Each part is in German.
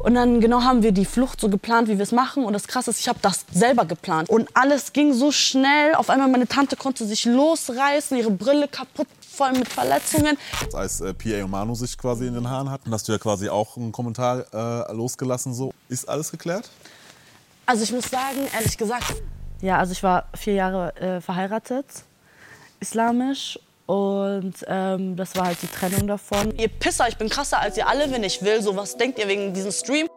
Und dann genau haben wir die Flucht so geplant, wie wir es machen. Und das Krasse ist, ich habe das selber geplant. Und alles ging so schnell. Auf einmal meine Tante konnte sich losreißen, ihre Brille kaputt, voll mit Verletzungen. Als äh, PA und Manu sich quasi in den Haaren hatten, hast du ja quasi auch einen Kommentar äh, losgelassen. So. Ist alles geklärt? Also ich muss sagen, ehrlich gesagt, ja, also ich war vier Jahre äh, verheiratet, islamisch. Und ähm, das war halt die Trennung davon. Ihr Pisser, ich bin krasser als ihr alle, wenn ich will. So, was denkt ihr wegen diesem Stream?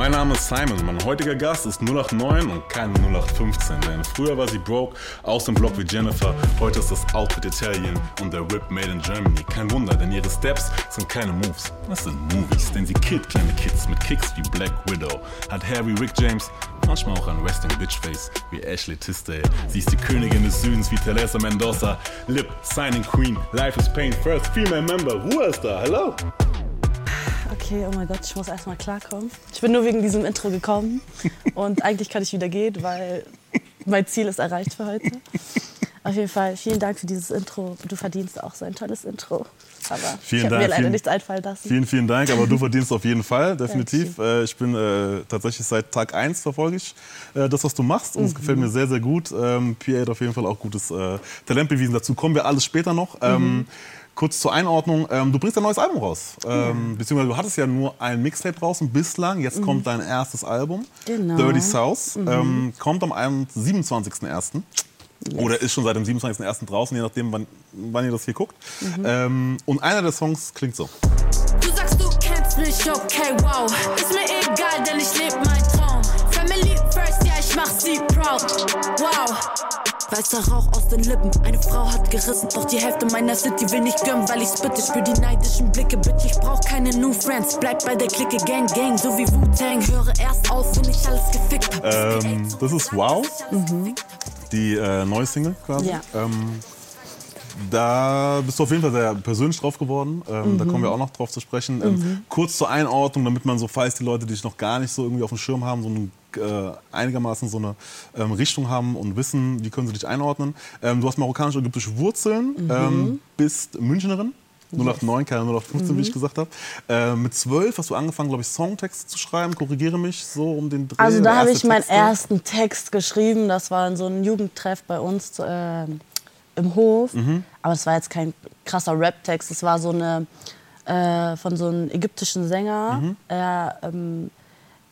Mein Name ist Simon, mein heutiger Gast ist 089 und kein 0815, denn früher war sie broke, aus dem Block wie Jennifer, heute ist das Outfit Italien und der Rip made in Germany. Kein Wunder, denn ihre Steps sind keine Moves, das sind Movies, denn sie killt kleine Kids mit Kicks wie Black Widow, hat Harry Rick James, manchmal auch ein Resting Bitchface wie Ashley Tisdale. Sie ist die Königin des Südens wie Teresa Mendoza, Lip, Signing Queen, Life is Pain, First Female Member, Ruhe ist da, hello! Okay, oh mein Gott, ich muss erstmal klarkommen. Ich bin nur wegen diesem Intro gekommen und eigentlich kann ich wieder gehen, weil mein Ziel ist erreicht für heute. Auf jeden Fall, vielen Dank für dieses Intro. Du verdienst auch so ein tolles Intro. Aber Vielen ich habe mir leider vielen- nichts einfallen lassen. Vielen, vielen Dank, aber du verdienst auf jeden Fall, definitiv. Dankeschön. Äh, ich bin äh, tatsächlich seit Tag 1 verfolge ich äh, das, was du machst und es gefällt Mhm. mir sehr, sehr gut. Ähm, PA hat auf jeden Fall auch gutes äh, Talent bewiesen. Dazu kommen wir alles später noch. Mhm. Kurz zur Einordnung, ähm, du bringst ein neues Album raus. Ähm, beziehungsweise du hattest ja nur ein Mixtape draußen bislang. Jetzt kommt dein erstes Album, Genau. Dirty South. Ähm, kommt am 27.01. Oder ist schon seit dem 27.01. draußen, je nachdem, wann, wann ihr das hier guckt. Ähm, und einer der Songs klingt so. Du sagst, du kennst mich, okay, wow. Ist mir egal, denn ich lebe mein Traum. Family first, ja, ich mach sie proud. Wow. Weißer Rauch aus den Lippen, eine Frau hat gerissen. Doch die Hälfte meiner City will nicht gönnen, weil ich's bitte spür die neidischen Blicke. Bitch, ich brauch keine New Friends. Bleib bei der Clique, Gang, Gang, so wie Wu-Tang. Höre erst auf, wenn ich alles gefickt hab. Ähm, das ist Wow, die äh, neue Single quasi. Ja. Ähm, da bist du auf jeden Fall sehr persönlich drauf geworden. Ähm, Da kommen wir auch noch drauf zu sprechen. Ähm, Kurz zur Einordnung, damit man so, falls die Leute dich noch gar nicht so irgendwie auf dem Schirm haben, so eine, äh, einigermaßen so eine ähm, Richtung haben und wissen, wie können sie dich einordnen. Ähm, du hast marokkanisch-ägyptische Wurzeln, ähm, bist Münchnerin. 089, keine 015, wie ich gesagt habe. Äh, mit 12 hast du angefangen, glaube ich, Songtexte zu schreiben. Korrigiere mich so um den Dreh. Also da habe ich meinen Texte. ersten Text geschrieben. Das war in so einem Jugendtreff bei uns äh, im Hof. Mhm. Aber es war jetzt kein krasser Rap-Text. Es war so eine äh, von so einem ägyptischen Sänger. Mhm. Er, ähm,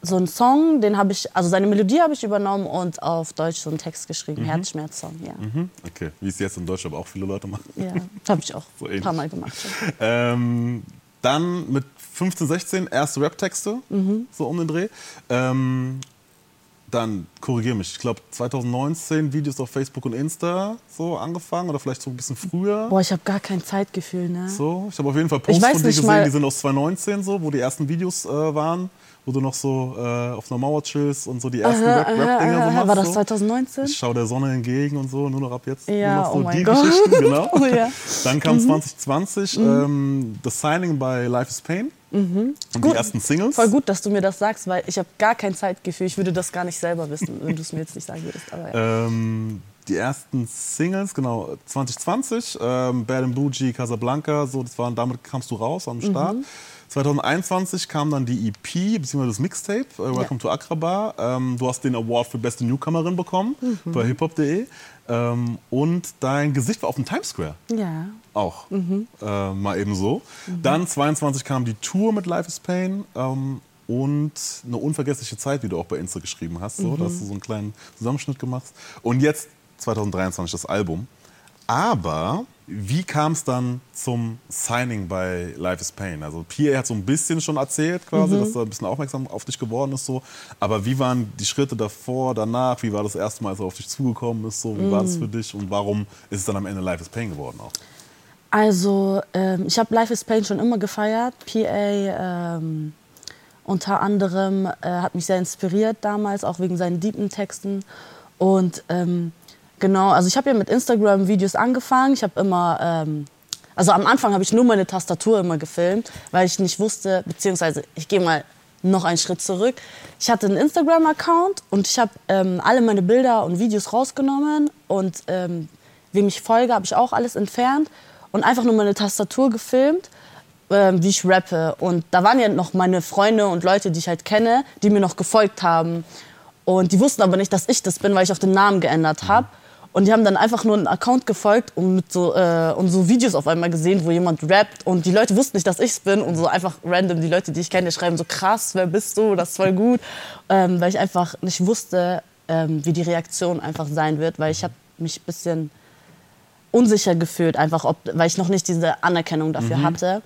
so ein Song, den habe ich, also seine Melodie habe ich übernommen und auf Deutsch so einen Text geschrieben. Herzschmerz-Song, ja. Mhm, Okay, wie es jetzt in Deutschland aber auch viele Leute machen. Ja, habe ich auch So ein paar Mal gemacht. Ähm, dann mit 15, 16 erste Rap-Texte, Mhm. so um den Dreh. Ähm, dann, korrigiere mich, ich glaube 2019 Videos auf Facebook und Insta so angefangen oder vielleicht so ein bisschen früher. Boah, ich habe gar kein Zeitgefühl, ne? So, ich habe auf jeden Fall Posts von dir gesehen, die sind aus 2019 so, wo die ersten Videos äh, waren, wo du noch so äh, auf einer Mauer chillst und so die ersten Rap-Dinger so machst. War das so. 2019? Ich schau der Sonne entgegen und so, nur noch ab jetzt. Ja, so oh mein die Gott. Genau. Oh ja. Mhm. Dann kam 2020 ähm, das Signing bei Life is Pain und die Mhm. Gut. ersten Singles. Voll gut, dass du mir das sagst, weil ich habe gar kein Zeitgefühl. Ich würde das gar nicht selber wissen, wenn du es mir jetzt nicht sagen würdest. Aber ja. Ähm, die ersten Singles, genau, 2020, ähm, Bad and Bougie, Casablanca, so, das waren, damit kamst du raus am Start. Mhm. 2021 kam dann die EP, beziehungsweise das Mixtape, äh, Welcome to Accra Ähm, du hast den Award für beste Newcomerin bekommen Mhm. bei hiphop.de. Ähm, und dein Gesicht war auf dem Times Square. ja. Auch. Mhm. Äh, mal eben so. Dann 22 kam die Tour mit Life is Pain. Ähm, und eine unvergessliche Zeit, wie du auch bei Insta geschrieben hast. So, Da hast du so einen kleinen Zusammenschnitt gemacht. Und jetzt 2023 das Album. Aber wie kam es dann zum Signing bei Life is Pain? Also PA hat so ein bisschen schon erzählt quasi, dass er ein bisschen aufmerksam auf dich geworden ist. So. Aber wie waren die Schritte davor, danach? Wie war das erste Mal, als er auf dich zugekommen ist? So? Wie war das für dich? Und warum ist es dann am Ende Life is Pain geworden auch? Also, ähm, ich habe Life is Pain schon immer gefeiert. PA ähm, unter anderem äh, hat mich sehr inspiriert damals, auch wegen seinen deepen Texten. Und ähm, genau, also ich habe ja mit Instagram-Videos angefangen. Ich habe immer, ähm, also am Anfang habe ich nur meine Tastatur immer gefilmt, weil ich nicht wusste, beziehungsweise ich gehe mal noch einen Schritt zurück. Ich hatte einen Instagram-Account und ich habe ähm, alle meine Bilder und Videos rausgenommen und ähm, wem ich folge, habe ich auch alles entfernt und einfach nur meine Tastatur gefilmt. ähm, wie ich rappe. Und da waren ja noch meine Freunde und Leute, die ich halt kenne, die mir noch gefolgt haben. Und die wussten aber nicht, dass ich das bin, weil ich auch den Namen geändert habe. Und die haben dann einfach nur einen Account gefolgt und, mit so, äh, und so Videos auf einmal gesehen, wo jemand rappt. Und die Leute wussten nicht, dass ich es bin. Und so einfach random, die Leute, die ich kenne, schreiben so krass, wer bist du? Das ist voll gut. Ähm, weil ich einfach nicht wusste, ähm, wie die Reaktion einfach sein wird. Weil ich habe mich ein bisschen unsicher gefühlt, einfach ob, weil ich noch nicht diese Anerkennung dafür hatte.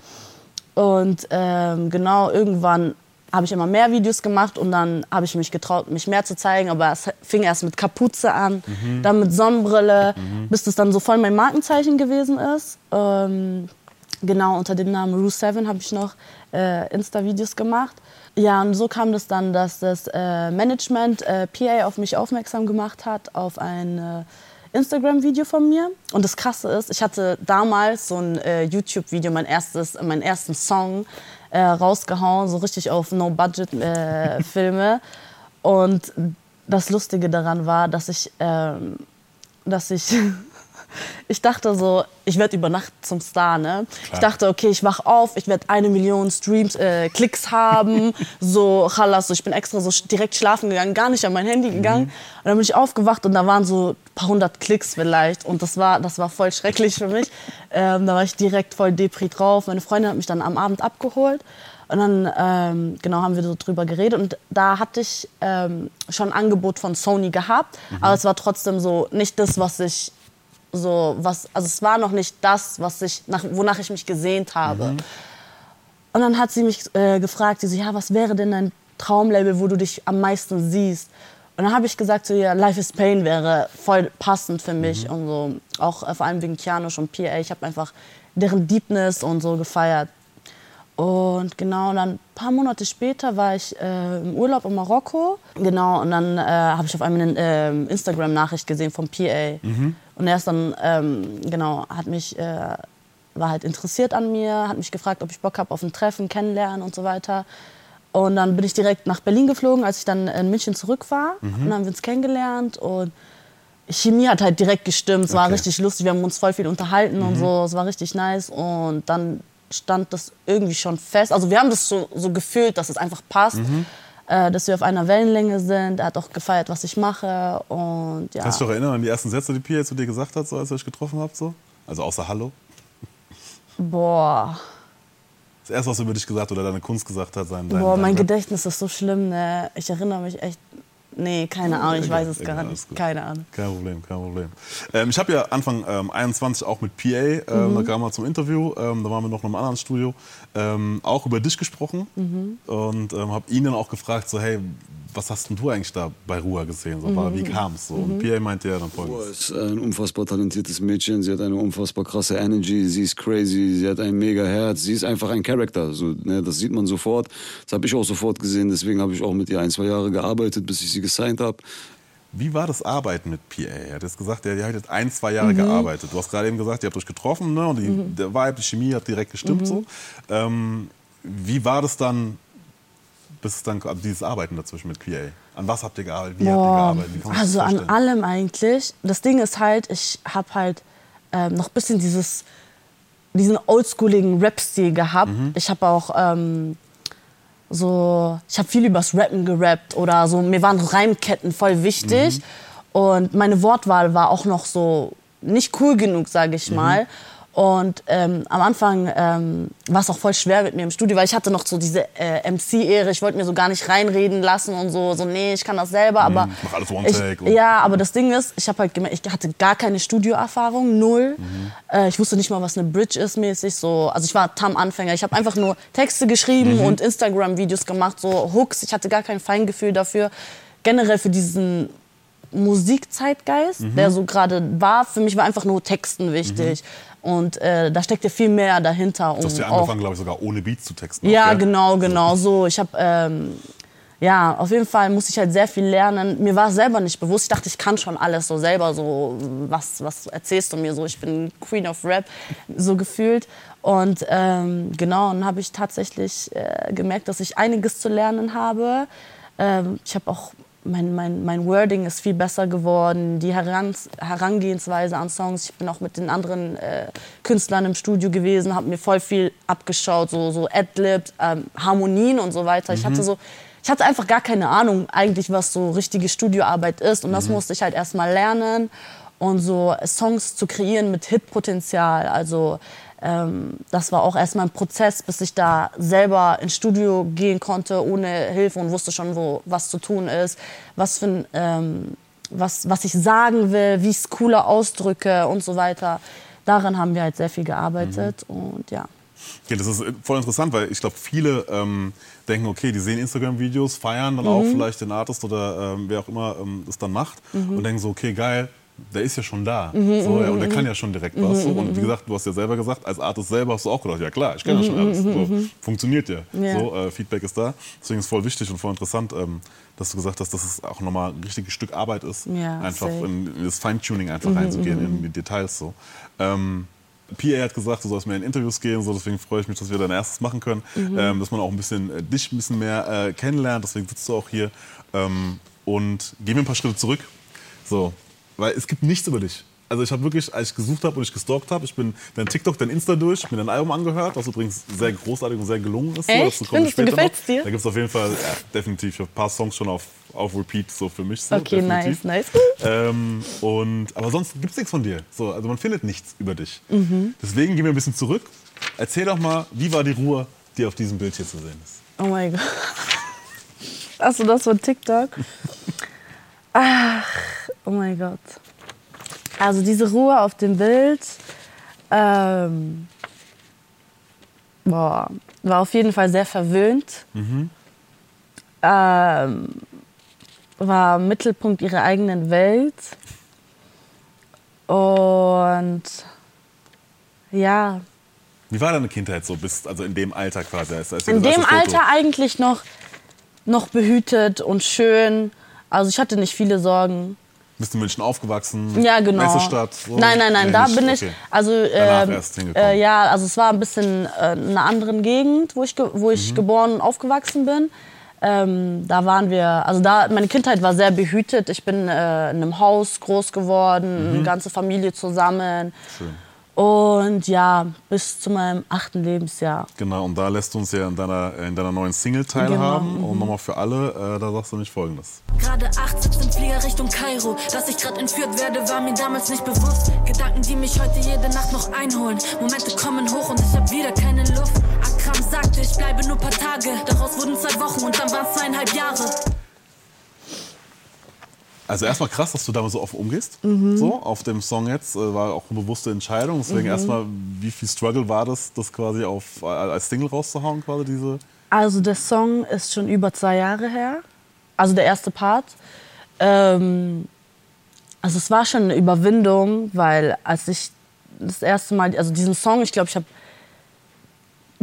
Und ähm, genau, irgendwann habe ich immer mehr Videos gemacht und dann habe ich mich getraut, mich mehr zu zeigen. Aber es fing erst mit Kapuze an, dann mit Sonnenbrille, bis das dann so voll mein Markenzeichen gewesen ist. Ähm, genau, unter dem Namen Rue7 habe ich noch äh, Insta-Videos gemacht. Ja, und so kam das dann, dass das äh, Management äh, PA auf mich aufmerksam gemacht hat, auf ein äh, Instagram-Video von mir. Und das Krasse ist, ich hatte damals so ein äh, YouTube-Video, mein erstes, meinen ersten Song äh, rausgehauen, so richtig auf No-Budget-Filme. und das Lustige daran war, dass ich, ähm, dass ich ich dachte so, ich werde über Nacht zum Star, ne? Ich dachte, okay, ich wach auf, ich werde eine Million Streams, äh, Klicks haben, so, chalas, so, ich bin extra so direkt schlafen gegangen, gar nicht an mein Handy gegangen. Und dann bin ich aufgewacht und da waren so ein paar hundert Klicks vielleicht und das war, das war voll schrecklich für mich. Ähm, da war ich direkt voll Depri drauf. Meine Freundin hat mich dann am Abend abgeholt und dann ähm, genau haben wir so drüber geredet und da hatte ich ähm, schon ein Angebot von Sony gehabt, aber es war trotzdem so nicht das, was ich so was, also es war noch nicht das, was ich, nach, wonach ich mich gesehnt habe. Und dann hat sie mich äh, gefragt, sie so, ja, was wäre denn dein Traumlabel, wo du dich am meisten siehst? Und dann habe ich gesagt zu ihr, Life is Pain wäre voll passend für mich und so, auch äh, vor allem wegen Kianosch und PA. Ich habe einfach deren Deepness und so gefeiert. Und genau, und dann ein paar Monate später war ich äh, im Urlaub in Marokko. Genau, und dann äh, habe ich auf einmal eine ähm, Instagram-Nachricht gesehen vom PA. Und er ist dann, ähm, genau, hat mich, äh, war halt interessiert an mir, hat mich gefragt, ob ich Bock habe auf ein Treffen, kennenlernen und so weiter. Und dann bin ich direkt nach Berlin geflogen, als ich dann in München zurück war. Und dann haben wir uns kennengelernt und Chemie hat halt direkt gestimmt. Es war Okay. richtig lustig, wir haben uns voll viel unterhalten und so. Es war richtig nice. Und dann stand das irgendwie schon fest. Also wir haben das so, so gefühlt, dass es einfach passt. Äh, dass wir auf einer Wellenlänge sind. Er hat auch gefeiert, was ich mache. Und ja. Kannst du dich noch erinnern an die ersten Sätze, die Pia zu dir gesagt hat, so, als ihr euch getroffen habt? So? Also außer Hallo? Boah. Das erste, was er über dich gesagt hat oder deine Kunst gesagt hat, sein. dein- Boah, mein dein- Gedächtnis ist so schlimm, ne? Ich erinnere mich echt. Nee, keine Ahnung, ich weiß es gar nicht. Keine Ahnung. Kein Problem, kein Problem. Ähm, ich habe ja Anfang ähm, 21 auch mit PA, ähm, Mhm. da kam er zum Interview, ähm, da waren wir noch in einem anderen Studio, ähm, auch über dich gesprochen Mhm. und ähm, habe ihn dann auch gefragt, so hey, was hast denn du eigentlich da bei Ruhr gesehen? So, Mhm. Wie kam es so? Und PA meinte ja dann folgendes. ist ein unfassbar talentiertes Mädchen. Sie hat eine unfassbar krasse Energy. Sie ist crazy. Sie hat ein mega Herz. Sie ist einfach ein Charakter. So, ne, das sieht man sofort. Das habe ich auch sofort gesehen. Deswegen habe ich auch mit ihr ein, zwei Jahre gearbeitet, bis ich sie gesigned habe. Wie war das Arbeiten mit PA? Er hat jetzt gesagt, ihr habt jetzt ein, zwei Mhm. Jahre gearbeitet. Du hast gerade eben gesagt, ihr habt euch getroffen ne? und die, der Vibe, die Chemie hat direkt gestimmt. Mhm. So. Ähm, wie war das dann, bis es dann also dieses Arbeiten dazwischen mit PA? An was habt ihr gearbeitet? Wie habt ihr Boah, gearbeitet? Also an allem eigentlich. Das Ding ist halt, ich habe halt ähm, noch ein bisschen dieses, diesen oldschooligen Rap-Stil gehabt. Mhm. Ich habe auch ähm, so, ich habe viel übers Rappen gerappt oder so. Mir waren Reimketten voll wichtig. Mhm. Und meine Wortwahl war auch noch so nicht cool genug, sage ich Mhm. Und ähm, am Anfang ähm, war es auch voll schwer mit mir im Studio, weil ich hatte noch so diese äh, MC-Ehre. Ich wollte mir so gar nicht reinreden lassen und so, so nee, ich kann das selber. Aber ich mach alles One ich, Take und- ja, aber das Ding ist, ich habe halt gemerkt, ich hatte gar keine Studioerfahrung, null. Äh, ich wusste nicht mal, was eine Bridge ist mäßig. So, also ich war tam Anfänger. Ich habe einfach nur Texte geschrieben und Instagram-Videos gemacht, so Hooks. Ich hatte gar kein Feingefühl dafür. Generell für diesen Musikzeitgeist, der so gerade war. Für mich war einfach nur Texten wichtig. Und äh, da steckte viel mehr dahinter. Du hast ja angefangen, glaube ich, sogar ohne Beats zu texten. ja, auch, genau, genau so. Ich habe ähm, ja, auf jeden Fall musste ich halt sehr viel lernen. Mir war selber nicht bewusst. Ich dachte, ich kann schon alles so selber so. Was, was erzählst du mir so? Ich bin Queen of Rap, so gefühlt. Und ähm, genau, und habe ich tatsächlich äh, gemerkt, dass ich einiges zu lernen habe. Ähm, ich habe auch mein, mein, mein Wording ist viel besser geworden, die Herans Herangehensweise an Songs. Ich bin auch mit den anderen äh, Künstlern im Studio gewesen, habe mir voll viel abgeschaut, so, so Adlibs, ähm, Harmonien und so weiter. Ich hatte so, ich hatte einfach gar keine Ahnung eigentlich, was so richtige Studioarbeit ist. Und das musste ich halt erstmal lernen und so Songs zu kreieren mit Hitpotenzial. Also ähm, das war auch erstmal ein Prozess, bis ich da selber ins Studio gehen konnte ohne Hilfe und wusste schon, wo was zu tun ist, was für ein, ähm, was, was ich sagen will, wie ich es cooler ausdrücke und so weiter. Daran haben wir halt sehr viel gearbeitet und ja. Okay, das ist voll interessant, weil ich glaube, viele ähm, denken, okay, die sehen Instagram-Videos, feiern dann auch vielleicht den Artist oder ähm, wer auch immer ähm, das dann macht und denken so, okay, geil, der ist ja schon da. so, ja, und der kann ja schon direkt was. So. Und wie gesagt, du hast ja selber gesagt, als Artist selber hast du auch gedacht, ja klar, ich kenne ja schon alles. So, funktioniert ja. Ja. So, äh, Feedback ist da. Deswegen ist es voll wichtig und voll interessant, ähm, dass du gesagt hast, dass es auch nochmal ein richtiges Stück Arbeit ist, Ja, einfach safe. in, das Feintuning einfach reinzugehen, in die Details. So. Ähm, PA hat gesagt, du sollst mehr in Interviews gehen, so, deswegen freue ich mich, dass wir dein erstes machen können, ähm, dass man auch ein bisschen äh, dich ein bisschen mehr äh, kennenlernt, deswegen sitzt du auch hier. Ähm, und gehen wir ein paar Schritte zurück. So, weil es gibt nichts über dich. Also ich habe wirklich, als ich gesucht habe und ich gestalkt habe, ich bin dein TikTok, dein Insta durch, mir dein Album angehört, was übrigens sehr großartig und sehr gelungen ist. So, Echt? wir Findest du, gefällt's noch. dir? Da gibt es auf jeden Fall, ja, definitiv, ein paar Songs schon auf, auf Repeat so für mich. So, Okay, definitiv. nice, nice. Ähm, und, aber sonst gibt es nichts von dir. So, also man findet nichts über dich. Mhm. Deswegen gehen wir ein bisschen zurück. Erzähl doch mal, wie war die Ruhe, die auf diesem Bild hier zu sehen ist? Oh mein Gott. Du das von TikTok? Ach, oh mein Gott. Also diese Ruhe auf dem Bild ähm, boah, war auf jeden Fall sehr verwöhnt. Ähm, war Mittelpunkt ihrer eigenen Welt. Und ja, Wie war deine Kindheit so, bis, also in dem Alter quasi? Als, in dem Alter eigentlich noch, noch behütet und schön. Also ich hatte nicht viele Sorgen. Bist du in München aufgewachsen? Ja, genau. Messestadt? So? Nein, nein, nein, Nee, da nicht? bin ich. Okay. Also ähm, hingekommen. äh, ja, also es war ein bisschen äh, in einer anderen Gegend, wo ich, wo Mhm. ich geboren und aufgewachsen bin. Ähm, da waren wir, also da, meine Kindheit war sehr behütet. Ich bin äh, in einem Haus groß geworden, Mhm. eine ganze Familie zusammen. Schön. Und ja, bis zu meinem achten Lebensjahr. Genau, und da lässt du uns ja in deiner, in deiner neuen Single teilhaben. Genau, Und nochmal für alle, äh, da sagst du nicht Folgendes. Gerade acht sitzt im Flieger Richtung Kairo. Dass ich grad entführt werde, war mir damals nicht bewusst. Gedanken, die mich heute jede Nacht noch einholen. Momente kommen hoch und ich hab wieder keine Luft. Akram sagte, ich bleibe nur paar Tage. Daraus wurden zwei Wochen und dann waren's zweieinhalb Jahre. Also erstmal krass, dass du damit so offen umgehst. Mhm. So, auf dem Song jetzt äh, war auch eine bewusste Entscheidung. Deswegen Mhm. erstmal, wie viel Struggle war das, das quasi auf, äh, als Single rauszuhauen, quasi diese. Also der Song ist schon über zwei Jahre her. Also der erste Part. Ähm, also es war schon eine Überwindung, weil als ich das erste Mal, also diesen Song, ich glaube, ich habe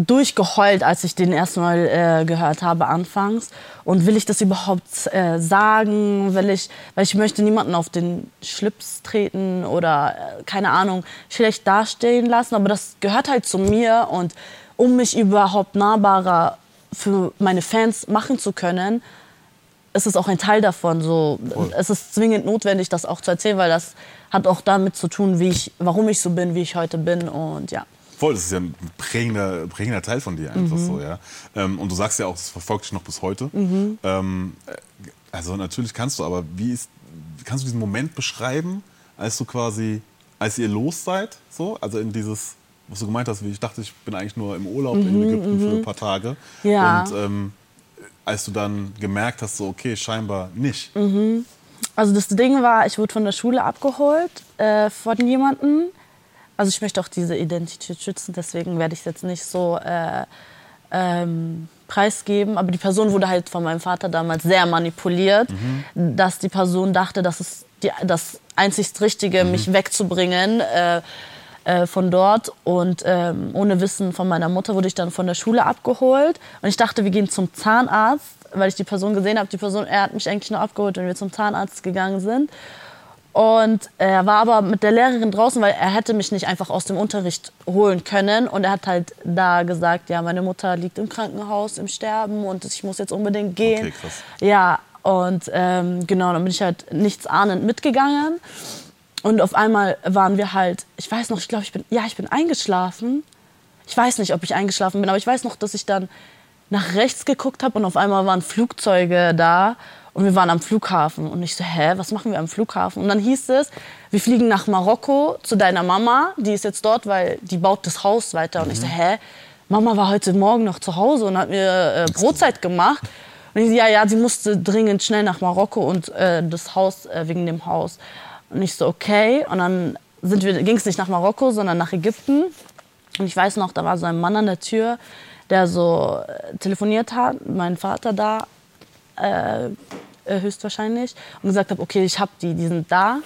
durchgeheult, als ich den ersten Mal äh, gehört habe anfangs. Und will ich das überhaupt äh, sagen? Will ich, weil ich möchte niemanden auf den Schlips treten oder äh, keine Ahnung schlecht dastehen lassen. Aber das gehört halt zu mir und um mich überhaupt nahbarer für meine Fans machen zu können, ist es auch ein Teil davon. So, es ist zwingend notwendig, das auch zu erzählen, weil das hat auch damit zu tun, wie ich, warum ich so bin, wie ich heute bin und ja. Voll, das ist ja ein prägender, prägender Teil von dir einfach Mhm. so, ja. Ähm, und du sagst ja auch, das verfolgt dich noch bis heute. Mhm. Ähm, äh, also natürlich kannst du, aber wie ist, kannst du diesen Moment beschreiben, als du quasi, als ihr los seid, so, also in dieses, was du gemeint hast, wie ich dachte, ich bin eigentlich nur im Urlaub in Ägypten für ein paar Tage. Mhm, Ja. Und ähm, als du dann gemerkt hast, so okay, scheinbar nicht. Mhm. Also das Ding war, ich wurde von der Schule abgeholt äh, von jemandem. Also ich möchte auch diese Identität schützen, deswegen werde ich es jetzt nicht so äh, ähm, preisgeben. Aber die Person wurde halt von meinem Vater damals sehr manipuliert, dass die Person dachte, das ist die, das einzigst Richtige, mich wegzubringen. Äh, äh, von dort und ähm, ohne Wissen von meiner Mutter wurde ich dann von der Schule abgeholt und ich dachte, wir gehen zum Zahnarzt, weil ich die Person gesehen habe. Die Person, er hat mich eigentlich nur abgeholt, wenn wir zum Zahnarzt gegangen sind. Und er war aber mit der Lehrerin draußen, weil er hätte mich nicht einfach aus dem Unterricht holen können. Und er hat halt da gesagt, ja, meine Mutter liegt im Krankenhaus im Sterben und ich muss jetzt unbedingt gehen. Okay, krass. Ja, Und ähm, genau, dann bin ich halt nichts ahnend mitgegangen. Und auf einmal waren wir halt, ich weiß noch, ich glaube, ich bin, ja, ich bin eingeschlafen. Ich weiß nicht, ob ich eingeschlafen bin, aber ich weiß noch, dass ich dann nach rechts geguckt habe und auf einmal waren Flugzeuge da und wir waren am Flughafen. Und ich so, hä, was machen wir am Flughafen? Und dann hieß es, wir fliegen nach Marokko zu deiner Mama, die ist jetzt dort, weil die baut das Haus weiter. Und ich so, hä, Mama war heute Morgen noch zu Hause und hat mir äh, Brotzeit gemacht. Und ich so, ja, ja, sie musste dringend schnell nach Marokko und äh, das Haus, äh, wegen dem Haus. Und ich so, okay. Und dann ging es nicht nach Marokko, sondern nach Ägypten. Und ich weiß noch, da war so ein Mann an der Tür, der so äh, telefoniert hat, mein Vater da äh, äh, höchstwahrscheinlich, und gesagt hat, okay, ich hab die, die sind da.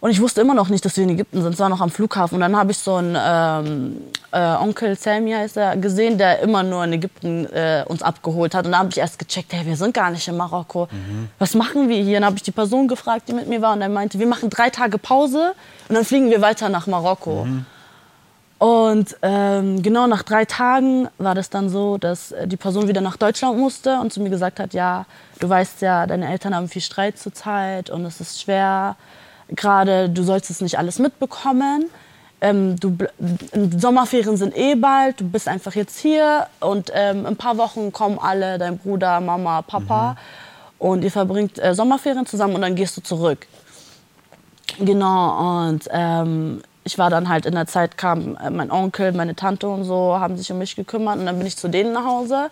Und ich wusste immer noch nicht, dass wir in Ägypten sind. Es war noch am Flughafen. Und dann habe ich so einen ähm, äh, Onkel Sammy heißt er, gesehen, der immer nur in Ägypten äh, uns abgeholt hat. Und da habe ich erst gecheckt, hey, wir sind gar nicht in Marokko. Mhm. Was machen wir hier? Und dann habe ich die Person gefragt, die mit mir war. Und er meinte, wir machen drei Tage Pause und dann fliegen wir weiter nach Marokko. Mhm. Und ähm, genau nach drei Tagen war das dann so, dass äh, die Person wieder nach Deutschland musste und zu mir gesagt hat, ja, du weißt ja, deine Eltern haben viel Streit zurzeit und es ist schwer. Gerade du sollst es nicht alles mitbekommen. Ähm, du, Sommerferien sind eh bald, du bist einfach jetzt hier und ähm, in ein paar Wochen kommen alle, dein Bruder, Mama, Papa mhm. und ihr verbringt äh, Sommerferien zusammen und dann gehst du zurück. Genau, und ähm, ich war dann halt in der Zeit, kam äh, mein Onkel, meine Tante und so, haben sich um mich gekümmert und dann bin ich zu denen nach Hause.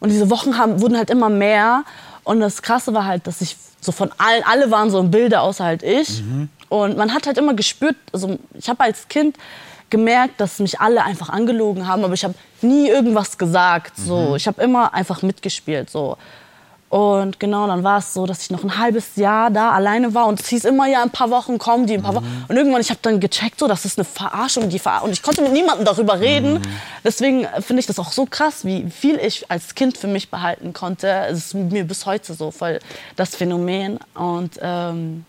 Und diese Wochen haben, wurden halt immer mehr. Und das Krasse war halt, dass ich so von allen, alle waren so im Bilde, außer halt ich. Mhm. Und man hat halt immer gespürt, also ich habe als Kind gemerkt, dass mich alle einfach angelogen haben, aber ich habe nie irgendwas gesagt. So. Mhm. Ich habe immer einfach mitgespielt. So. Und genau, dann war es so, dass ich noch ein halbes Jahr da alleine war und es hieß immer, ja, ein paar Wochen kommen die, ein paar mhm. Wochen. Und irgendwann, ich habe dann gecheckt, so, das ist eine Verarschung, die Ver und ich konnte mit niemandem darüber reden. Mhm. Deswegen finde ich das auch so krass, wie viel ich als Kind für mich behalten konnte. Es ist mir bis heute so voll das Phänomen und ähm,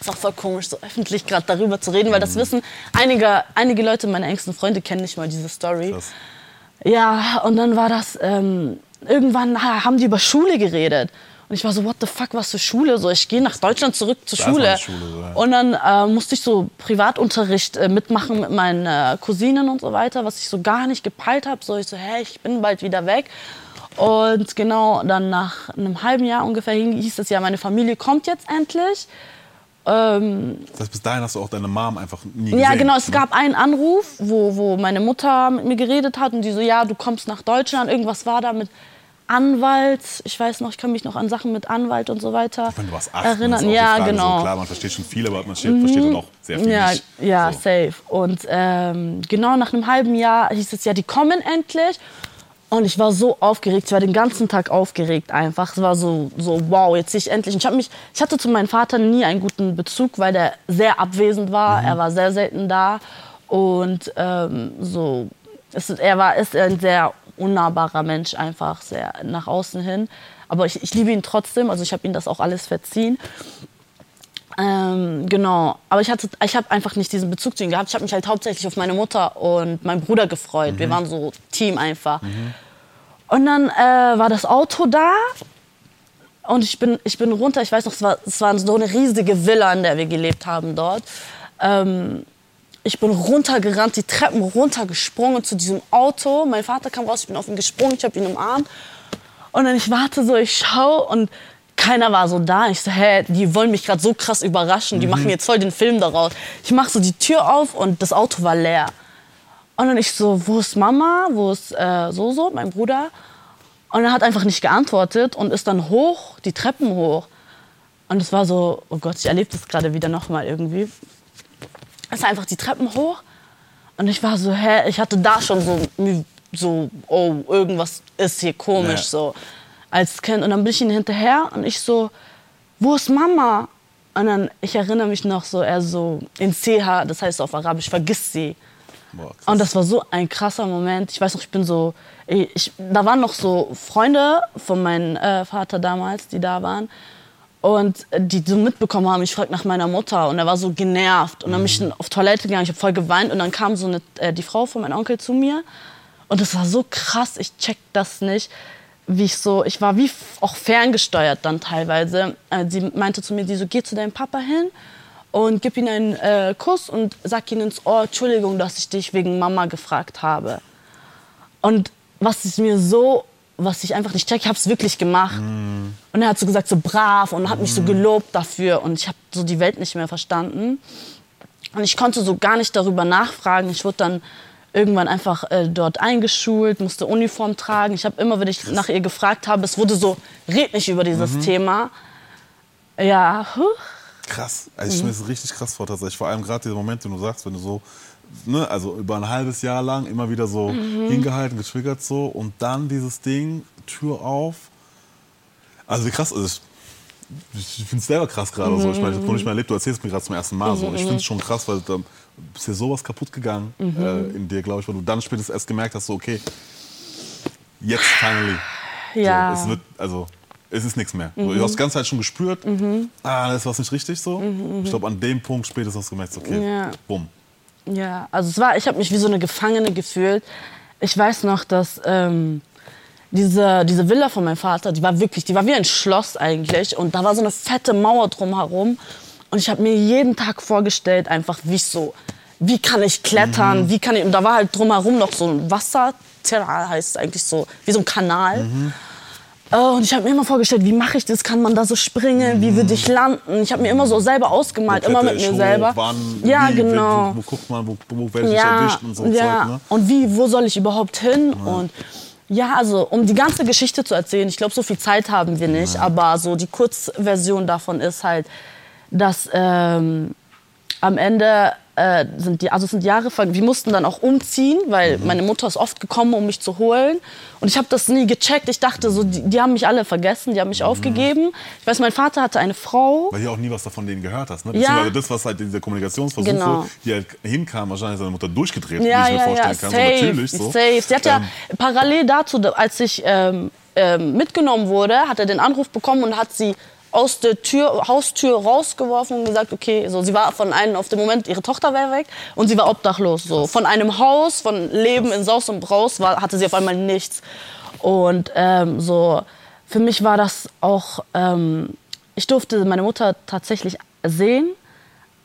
ist auch voll komisch, so öffentlich gerade darüber zu reden, weil das mhm. wissen einige, einige Leute, meine engsten Freunde kennen nicht mal diese Story. Krass. Ja, und dann war das... Ähm, irgendwann haben die über Schule geredet. Und ich war so, what the fuck, was für Schule? So, ich gehe nach Deutschland zurück zur Schule. Schule so, Und dann äh, musste ich so Privatunterricht äh, mitmachen mit meinen äh, Cousinen und so weiter, was ich so gar nicht gepeilt habe. So, ich so, hey, ich bin bald wieder weg. Und genau, dann nach einem halben Jahr ungefähr hieß es ja, meine Familie kommt jetzt endlich. Ähm, das heißt, bis dahin hast du auch deine Mom einfach nie gesehen? Ja, genau. Es ne? gab einen Anruf, wo, wo meine Mutter mit mir geredet hat und die so, ja, du kommst nach Deutschland. Irgendwas war da mit Anwalt. Ich weiß noch, ich kann mich noch an Sachen mit Anwalt und so weiter Wenn du warst acht, erinnern. Ja, Frage, genau. So, klar, man versteht schon viel, aber man versteht, mhm. versteht dann auch sehr viel ja, nicht. Ja, so. safe. Und ähm, genau nach einem halben Jahr hieß es ja, die kommen endlich. Und ich war so aufgeregt, ich war den ganzen Tag aufgeregt einfach. Es war so, so wow, jetzt sehe ich endlich. ich, mich, ich hatte zu meinem Vater nie einen guten Bezug, weil der sehr abwesend war. Mhm. Er war sehr selten da. Und ähm, so, es, er war, ist ein sehr unnahbarer Mensch, einfach sehr nach außen hin. Aber ich, ich liebe ihn trotzdem, also ich habe ihm das auch alles verziehen. Ähm, genau, aber ich, ich habe einfach nicht diesen Bezug zu ihm gehabt. Ich habe mich halt hauptsächlich auf meine Mutter und meinen Bruder gefreut. Mhm. Wir waren so Team einfach. Mhm. Und dann äh, war das Auto da und ich bin, ich bin runter. Ich weiß noch, es war, es war so eine riesige Villa, in der wir gelebt haben dort. Ähm, ich bin runtergerannt, die Treppen runtergesprungen zu diesem Auto. Mein Vater kam raus, ich bin auf ihn gesprungen, ich habe ihn umarmt. Und dann ich warte so, ich schaue und keiner war so da. Ich so, hä, die wollen mich gerade so krass überraschen. Die mhm. machen jetzt voll den Film daraus. Ich mache so die Tür auf und das Auto war leer. Und dann ich so, wo ist Mama? Wo ist äh, so so, mein Bruder? Und er hat einfach nicht geantwortet und ist dann hoch, die Treppen hoch. Und es war so, oh Gott, ich erlebe das gerade wieder noch mal irgendwie. Ist einfach die Treppen hoch und ich war so, hä, ich hatte da schon so, so, oh, irgendwas ist hier komisch ja. so als Kind. Und dann bin ich ihm hinterher und ich so, wo ist Mama? Und dann, ich erinnere mich noch so, er so, in CH, das heißt auf Arabisch, vergiss sie. Boah, und das war so ein krasser Moment. Ich weiß noch, ich bin so, ich, da waren noch so Freunde von meinem äh, Vater damals, die da waren. Und die so mitbekommen haben, ich frage nach meiner Mutter. Und er war so genervt. Und dann bin ich mhm. auf Toilette gegangen, ich habe voll geweint. Und dann kam so eine, äh, die Frau von meinem Onkel zu mir. Und das war so krass, ich check das nicht wie ich so, ich war wie auch ferngesteuert dann teilweise. Äh, sie meinte zu mir, die so, geh zu deinem Papa hin und gib ihm einen äh, Kuss und sag ihm ins Ohr, Entschuldigung, dass ich dich wegen Mama gefragt habe. Und was ist mir so, was ich einfach nicht check, ich habe es wirklich gemacht. Und er hat so gesagt, so brav und hat mich so gelobt dafür und ich habe so die Welt nicht mehr verstanden. Und ich konnte so gar nicht darüber nachfragen. Ich wurde dann irgendwann einfach äh, dort eingeschult, musste Uniform tragen. Ich habe immer, wenn ich nach ihr gefragt habe, es wurde so, red nicht über dieses Thema. Ja, huh. Krass. Also ich stelle mir das richtig krass vor, tatsächlich. Vor allem gerade dieser Moment, den du sagst, wenn du so, ne, also über ein halbes Jahr lang immer wieder so hingehalten, getriggert so und dann dieses Ding, Tür auf. Also wie krass ist ich, ich finde es selber krass gerade so. Ich meine, ich habe noch nicht mal erlebt, du erzählst mir gerade zum ersten Mal so. Ich finde es schon krass, weil da ist ja sowas kaputt gegangen äh, in dir, glaube ich, weil du dann spätestens erst gemerkt hast, so okay, jetzt finally. ja. So, es wird, also, es ist nichts mehr. So, du hast die ganze Zeit schon gespürt, ah, da ist was nicht richtig so. Ich glaube, an dem Punkt spätestens hast du gemerkt, okay, Ja. bumm. Ja, also es war, ich habe mich wie so eine Gefangene gefühlt. Ich weiß noch, dass ähm, diese, diese Villa von meinem Vater, die war wirklich, die war wie ein Schloss eigentlich. Und da war so eine fette Mauer drumherum. Und ich habe mir jeden Tag vorgestellt, einfach wie ich so, wie kann ich klettern, wie kann ich, und da war halt drumherum noch so ein Wasserterral, heißt es eigentlich so, wie so ein Kanal. Äh, Und ich habe mir immer vorgestellt, wie mache ich das? Kann man da so springen? Wie würde ich landen? Ich habe mir immer so selber ausgemalt, immer mit mir hoch, selber. Wann, ja, wie, genau Wo, wo guckt man, wo, wo werde ich ja, erwischt und so ja. Zeug, ne? Und wie, wo soll ich überhaupt hin? Und ja, also um die ganze Geschichte zu erzählen, ich glaube, so viel Zeit haben wir nicht, aber so die Kurzversion davon ist halt, dass ähm, am Ende äh, sind die, also sind Jahre vergangen. Wir mussten dann auch umziehen, weil Mhm. meine Mutter ist oft gekommen, um mich zu holen. Und ich habe das nie gecheckt. Ich dachte so, die, die haben mich alle vergessen, die haben Mhm. mich aufgegeben. Ich weiß, mein Vater hatte eine Frau. Weil du auch nie was davon denen gehört hast. Ne? Ja. Das, was halt in dieser Kommunikationsversuche, Genau. die halt hinkam, wahrscheinlich ist seine Mutter durchgedreht, Ja, wie ich mir ja, vorstellen ja, kann. safe, so, natürlich so. safe. Sie hat ja Ähm, parallel dazu, als ich ähm, ähm, mitgenommen wurde, hat er den Anruf bekommen und hat sie aus der Tür, Haustür rausgeworfen und gesagt, okay, so, sie war von einem auf dem Moment, ihre Tochter wäre weg und sie war obdachlos. So. Von einem Haus, von Leben in Saus und Braus war, hatte sie auf einmal nichts. Und ähm, so, für mich war das auch, ähm, ich durfte meine Mutter tatsächlich sehen.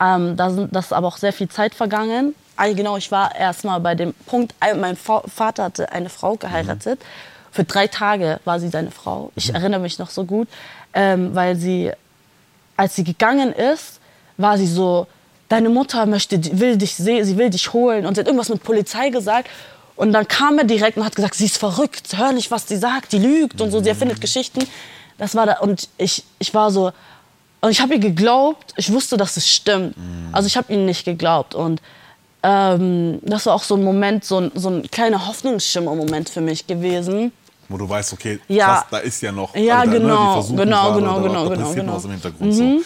Ähm, da sind, das ist aber auch sehr viel Zeit vergangen. Ah, genau, ich war erstmal bei dem Punkt, äh, mein Va- Vater hatte eine Frau geheiratet. Für drei Tage war sie seine Frau. Ich erinnere mich noch so gut, ähm, weil sie, als sie gegangen ist, war sie so, deine Mutter möchte, will dich sehen, sie will dich holen. Und sie hat irgendwas mit Polizei gesagt. Und dann kam er direkt und hat gesagt, sie ist verrückt, hör nicht, was sie sagt, die lügt und so, sie erfindet Geschichten. Das war da, und ich, ich war so, und ich habe ihr geglaubt, ich wusste, dass es stimmt. Also ich habe ihnen nicht geglaubt. Und ähm, das war auch so ein Moment, so ein, so ein kleiner Hoffnungsschimmer-Moment für mich gewesen. Wo du weißt, okay, Ja. krass, da ist ja noch. Ja, also da, genau, versuchen genau, gerade, genau, da, genau, da genau, passiert genau. was im Hintergrund. So.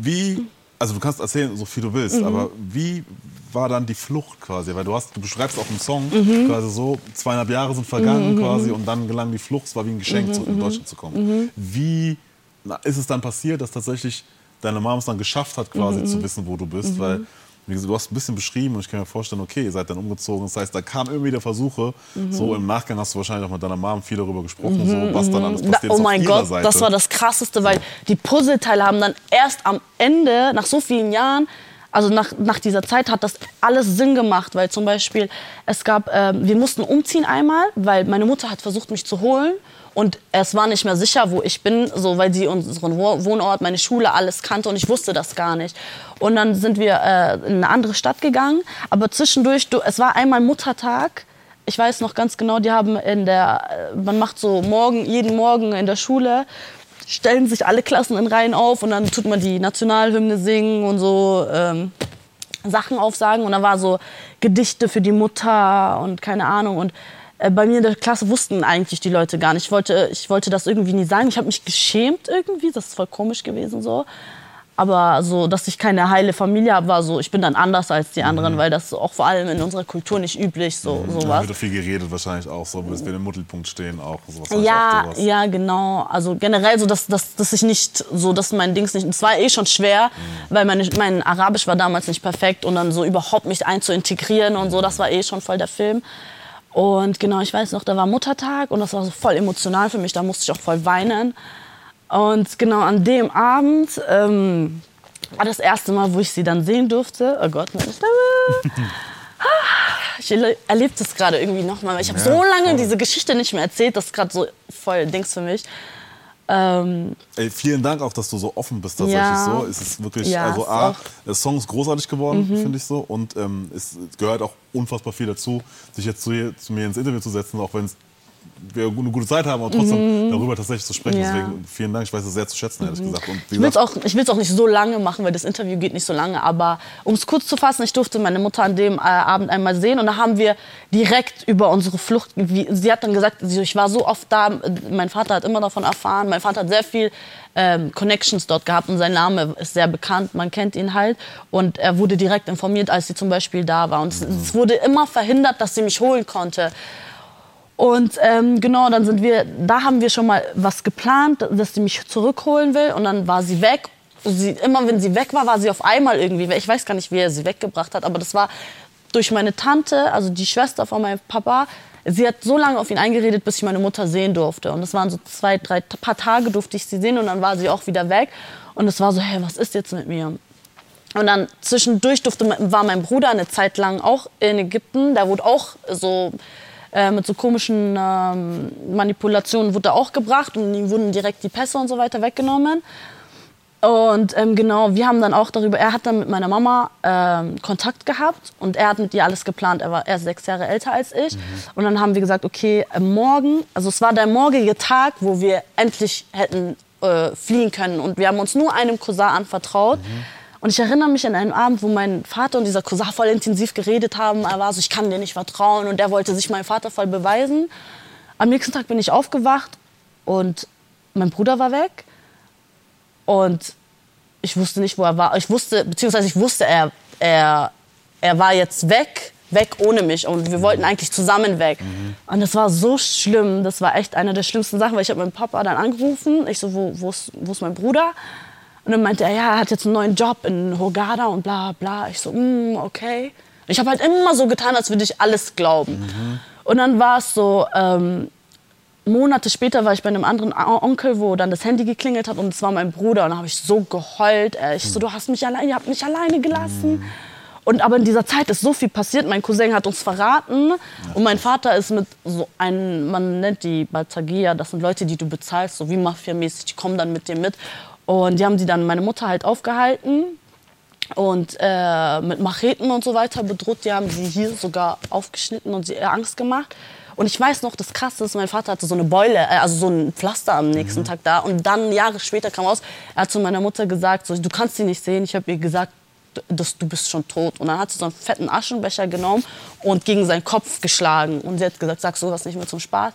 Wie, also du kannst erzählen, so viel du willst, Mhm. aber wie war dann die Flucht quasi? Weil du hast, du beschreibst auch im Song Mhm. quasi so, zweieinhalb Jahre sind vergangen quasi und dann gelang die Flucht, es war wie ein Geschenk, Mhm, zurück in Deutschland zu kommen. Wie na, ist es dann passiert, dass tatsächlich deine Mom es dann geschafft hat, quasi Mhm. zu wissen, wo du bist? Weil du hast ein bisschen beschrieben und ich kann mir vorstellen, okay, ihr seid dann umgezogen. Das heißt, da kam irgendwie der Versuche, Mhm. so im Nachgang hast du wahrscheinlich auch mit deiner Mom viel darüber gesprochen, so, was dann alles Da, passiert ist oh mein Gott, Seite. das war das Krasseste, weil die Puzzleteile haben dann erst am Ende, nach so vielen Jahren, also nach, nach dieser Zeit hat das alles Sinn gemacht, weil zum Beispiel es gab, ähm, wir mussten umziehen einmal, weil meine Mutter hat versucht, mich zu holen und es war nicht mehr sicher, wo ich bin, so weil sie unseren Wo- Wohnort, meine Schule, alles kannte und ich wusste das gar nicht. Und dann sind wir äh, in eine andere Stadt gegangen, aber zwischendurch, du, es war einmal Muttertag ich weiß noch ganz genau, die haben in der, äh, man macht so morgen, jeden Morgen in der Schule, stellen sich alle Klassen in Reihen auf und dann tut man die Nationalhymne singen und so ähm, Sachen aufsagen. Und da war so Gedichte für die Mutter und keine Ahnung. Und bei mir in der Klasse wussten eigentlich die Leute gar nicht. Ich wollte, ich wollte das irgendwie nie sagen. Ich habe mich geschämt irgendwie. Das ist voll komisch gewesen so. Aber so, dass ich keine heile Familie habe, war so, ich bin dann anders als die anderen, weil das auch vor allem in unserer Kultur nicht üblich so Da sowas. wird ja viel geredet wahrscheinlich auch, so bis wir im Mittelpunkt stehen auch. Sowas Ja, auch ja, genau. Also generell so, dass, dass, dass ich nicht so, dass mein Dings nicht. Es war eh schon schwer, weil meine, mein Arabisch war damals nicht perfekt und dann so überhaupt mich einzuintegrieren und so, das war eh schon voll der Film. Und genau, ich weiß noch, da war Muttertag und das war so voll emotional für mich, da musste ich auch voll weinen. Und genau an dem Abend ähm, war das erste Mal, wo ich sie dann sehen durfte. Oh Gott, meine Stimme. Ich erle- erlebe das gerade irgendwie nochmal. Ich habe so lange diese Geschichte nicht mehr erzählt, das ist gerade so voll Dings für mich. Ähm, Ey, vielen Dank auch, dass du so offen bist tatsächlich so. Es ist wirklich, Ja, also A, der Song ist großartig geworden, Mhm. finde ich so. Und ähm, es gehört auch unfassbar viel dazu, sich jetzt zu, zu mir ins Interview zu setzen, auch wenn es wir eine gute Zeit haben, aber trotzdem darüber tatsächlich zu sprechen. Mhm. Ja. Mhm. Deswegen vielen Dank, ich weiß es sehr zu schätzen, ehrlich gesagt. Und Ich will es auch, ich auch nicht so lange machen, weil das Interview geht nicht so lange. Aber um es kurz zu fassen, ich durfte meine Mutter an dem äh, Abend einmal sehen und da haben wir direkt über unsere Flucht, wie, sie hat dann gesagt, ich war so oft da, mein Vater hat immer davon erfahren, mein Vater hat sehr viel ähm, Connections dort gehabt und sein Name ist sehr bekannt, man kennt ihn halt und er wurde direkt informiert, als sie zum Beispiel da war und es, es wurde immer verhindert, dass sie mich holen konnte. Und ähm, genau, dann sind wir, da haben wir schon mal was geplant, dass sie mich zurückholen will. Und dann war sie weg. Sie, immer wenn sie weg war, war sie auf einmal irgendwie weg. Ich weiß gar nicht, wie er sie weggebracht hat, aber das war durch meine Tante, also die Schwester von meinem Papa. Sie hat so lange auf ihn eingeredet, bis ich meine Mutter sehen durfte. Und das waren so zwei, drei paar Tage durfte ich sie sehen und dann war sie auch wieder weg. Und es war so, hey, was ist jetzt mit mir? Und dann zwischendurch durfte, war mein Bruder eine Zeit lang auch in Ägypten. Der wurde auch so äh, mit so komischen ähm, Manipulationen wurde er auch gebracht und ihm wurden direkt die Pässe und so weiter weggenommen. Und ähm, genau, wir haben dann auch darüber, er hat dann mit meiner Mama ähm, Kontakt gehabt und er hat mit ihr alles geplant. Er war erst sechs Jahre älter als ich. Und dann haben wir gesagt, okay, äh, morgen, also es war der morgige Tag, wo wir endlich hätten äh, fliehen können. Und wir haben uns nur einem Cousin anvertraut. Und ich erinnere mich an einen Abend, wo mein Vater und dieser Cousin voll intensiv geredet haben. Er war so, ich kann dir nicht vertrauen. Und er wollte sich meinem Vater voll beweisen. Am nächsten Tag bin ich aufgewacht und mein Bruder war weg. Und ich wusste nicht, wo er war. Ich wusste, beziehungsweise ich wusste, er, er, er war jetzt weg, weg ohne mich. Und wir wollten eigentlich zusammen weg. Und das war so schlimm. Das war echt eine der schlimmsten Sachen, weil ich habe meinen Papa dann angerufen. Ich so, wo, wo, ist, wo ist mein Bruder? Und dann meinte er, ja, er hat jetzt einen neuen Job in Hurghada und bla bla. Ich so, mm, okay. Ich habe halt immer so getan, als würde ich alles glauben. Und dann war es so, ähm, Monate später war ich bei einem anderen Onkel, wo dann das Handy geklingelt hat und es war mein Bruder. Und da habe ich so geheult. Ey. Ich so, du hast mich allein, ihr habt mich alleine gelassen. Und aber in dieser Zeit ist so viel passiert. Mein Cousin hat uns verraten und mein Vater ist mit so einem, man nennt die Baltagia, das sind Leute, die du bezahlst, so wie Mafia-mäßig, die kommen dann mit dir mit. Und die haben die dann meine Mutter halt aufgehalten und äh, mit Macheten und so weiter bedroht. Die haben sie hier sogar aufgeschnitten und sie ihr Angst gemacht. Und ich weiß noch, das Krasse ist, mein Vater hatte so eine Beule, äh, also so ein Pflaster am nächsten Tag da. Und dann, Jahre später kam raus, er hat zu meiner Mutter gesagt, so, du kannst sie nicht sehen. Ich habe ihr gesagt, dass du bist schon tot. Und dann hat sie so einen fetten Aschenbecher genommen und gegen seinen Kopf geschlagen. Und sie hat gesagt, sag sowas nicht mehr zum Spaß.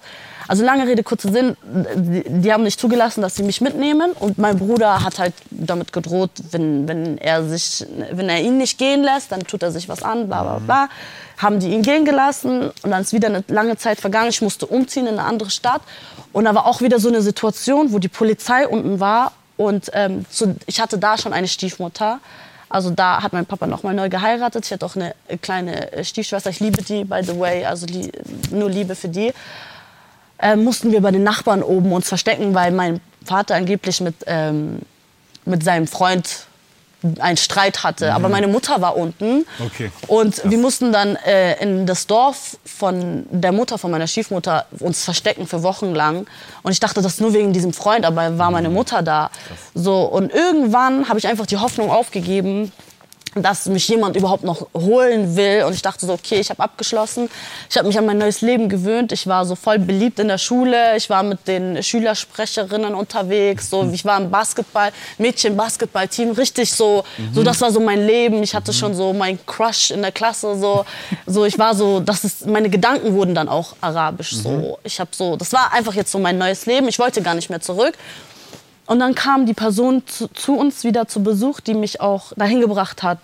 Also lange Rede, kurzer Sinn, die, die haben nicht zugelassen, dass sie mich mitnehmen. Und mein Bruder hat halt damit gedroht, wenn, wenn, er, sich, wenn er ihn nicht gehen lässt, dann tut er sich was an, bla bla bla. Haben die ihn gehen gelassen und dann ist wieder eine lange Zeit vergangen. Ich musste umziehen in eine andere Stadt. Und da war auch wieder so eine Situation, wo die Polizei unten war. Und ähm, so, ich hatte da schon eine Stiefmutter. Also da hat mein Papa noch mal neu geheiratet. Ich hatte auch eine kleine äh, Stiefschwester. Ich liebe die, by the way. Also li nur Liebe für die. Äh, mussten wir bei den Nachbarn oben uns verstecken, weil mein Vater angeblich mit, ähm, mit seinem Freund einen Streit hatte. Aber meine Mutter war unten. Okay. Und wir mussten dann äh, in das Dorf von der Mutter von meiner Stiefmutter uns verstecken für Wochen lang. Und ich dachte, das ist nur wegen diesem Freund, aber war meine Mutter da. So und irgendwann habe ich einfach die Hoffnung aufgegeben, dass mich jemand überhaupt noch holen will. Und ich dachte so, okay, ich habe abgeschlossen. Ich habe mich an mein neues Leben gewöhnt. Ich war so voll beliebt in der Schule. Ich war mit den Schülersprecherinnen unterwegs. So, ich war im Basketball, Mädchen-Basketball-Team. Richtig so, so, das war so mein Leben. Ich hatte schon so meinen Crush in der Klasse. So, so ich war so, das ist, meine Gedanken wurden dann auch arabisch. So, ich habe so, das war einfach jetzt so mein neues Leben. Ich wollte gar nicht mehr zurück. Und dann kam die Person zu, zu uns wieder zu Besuch, die mich auch dahin gebracht hat,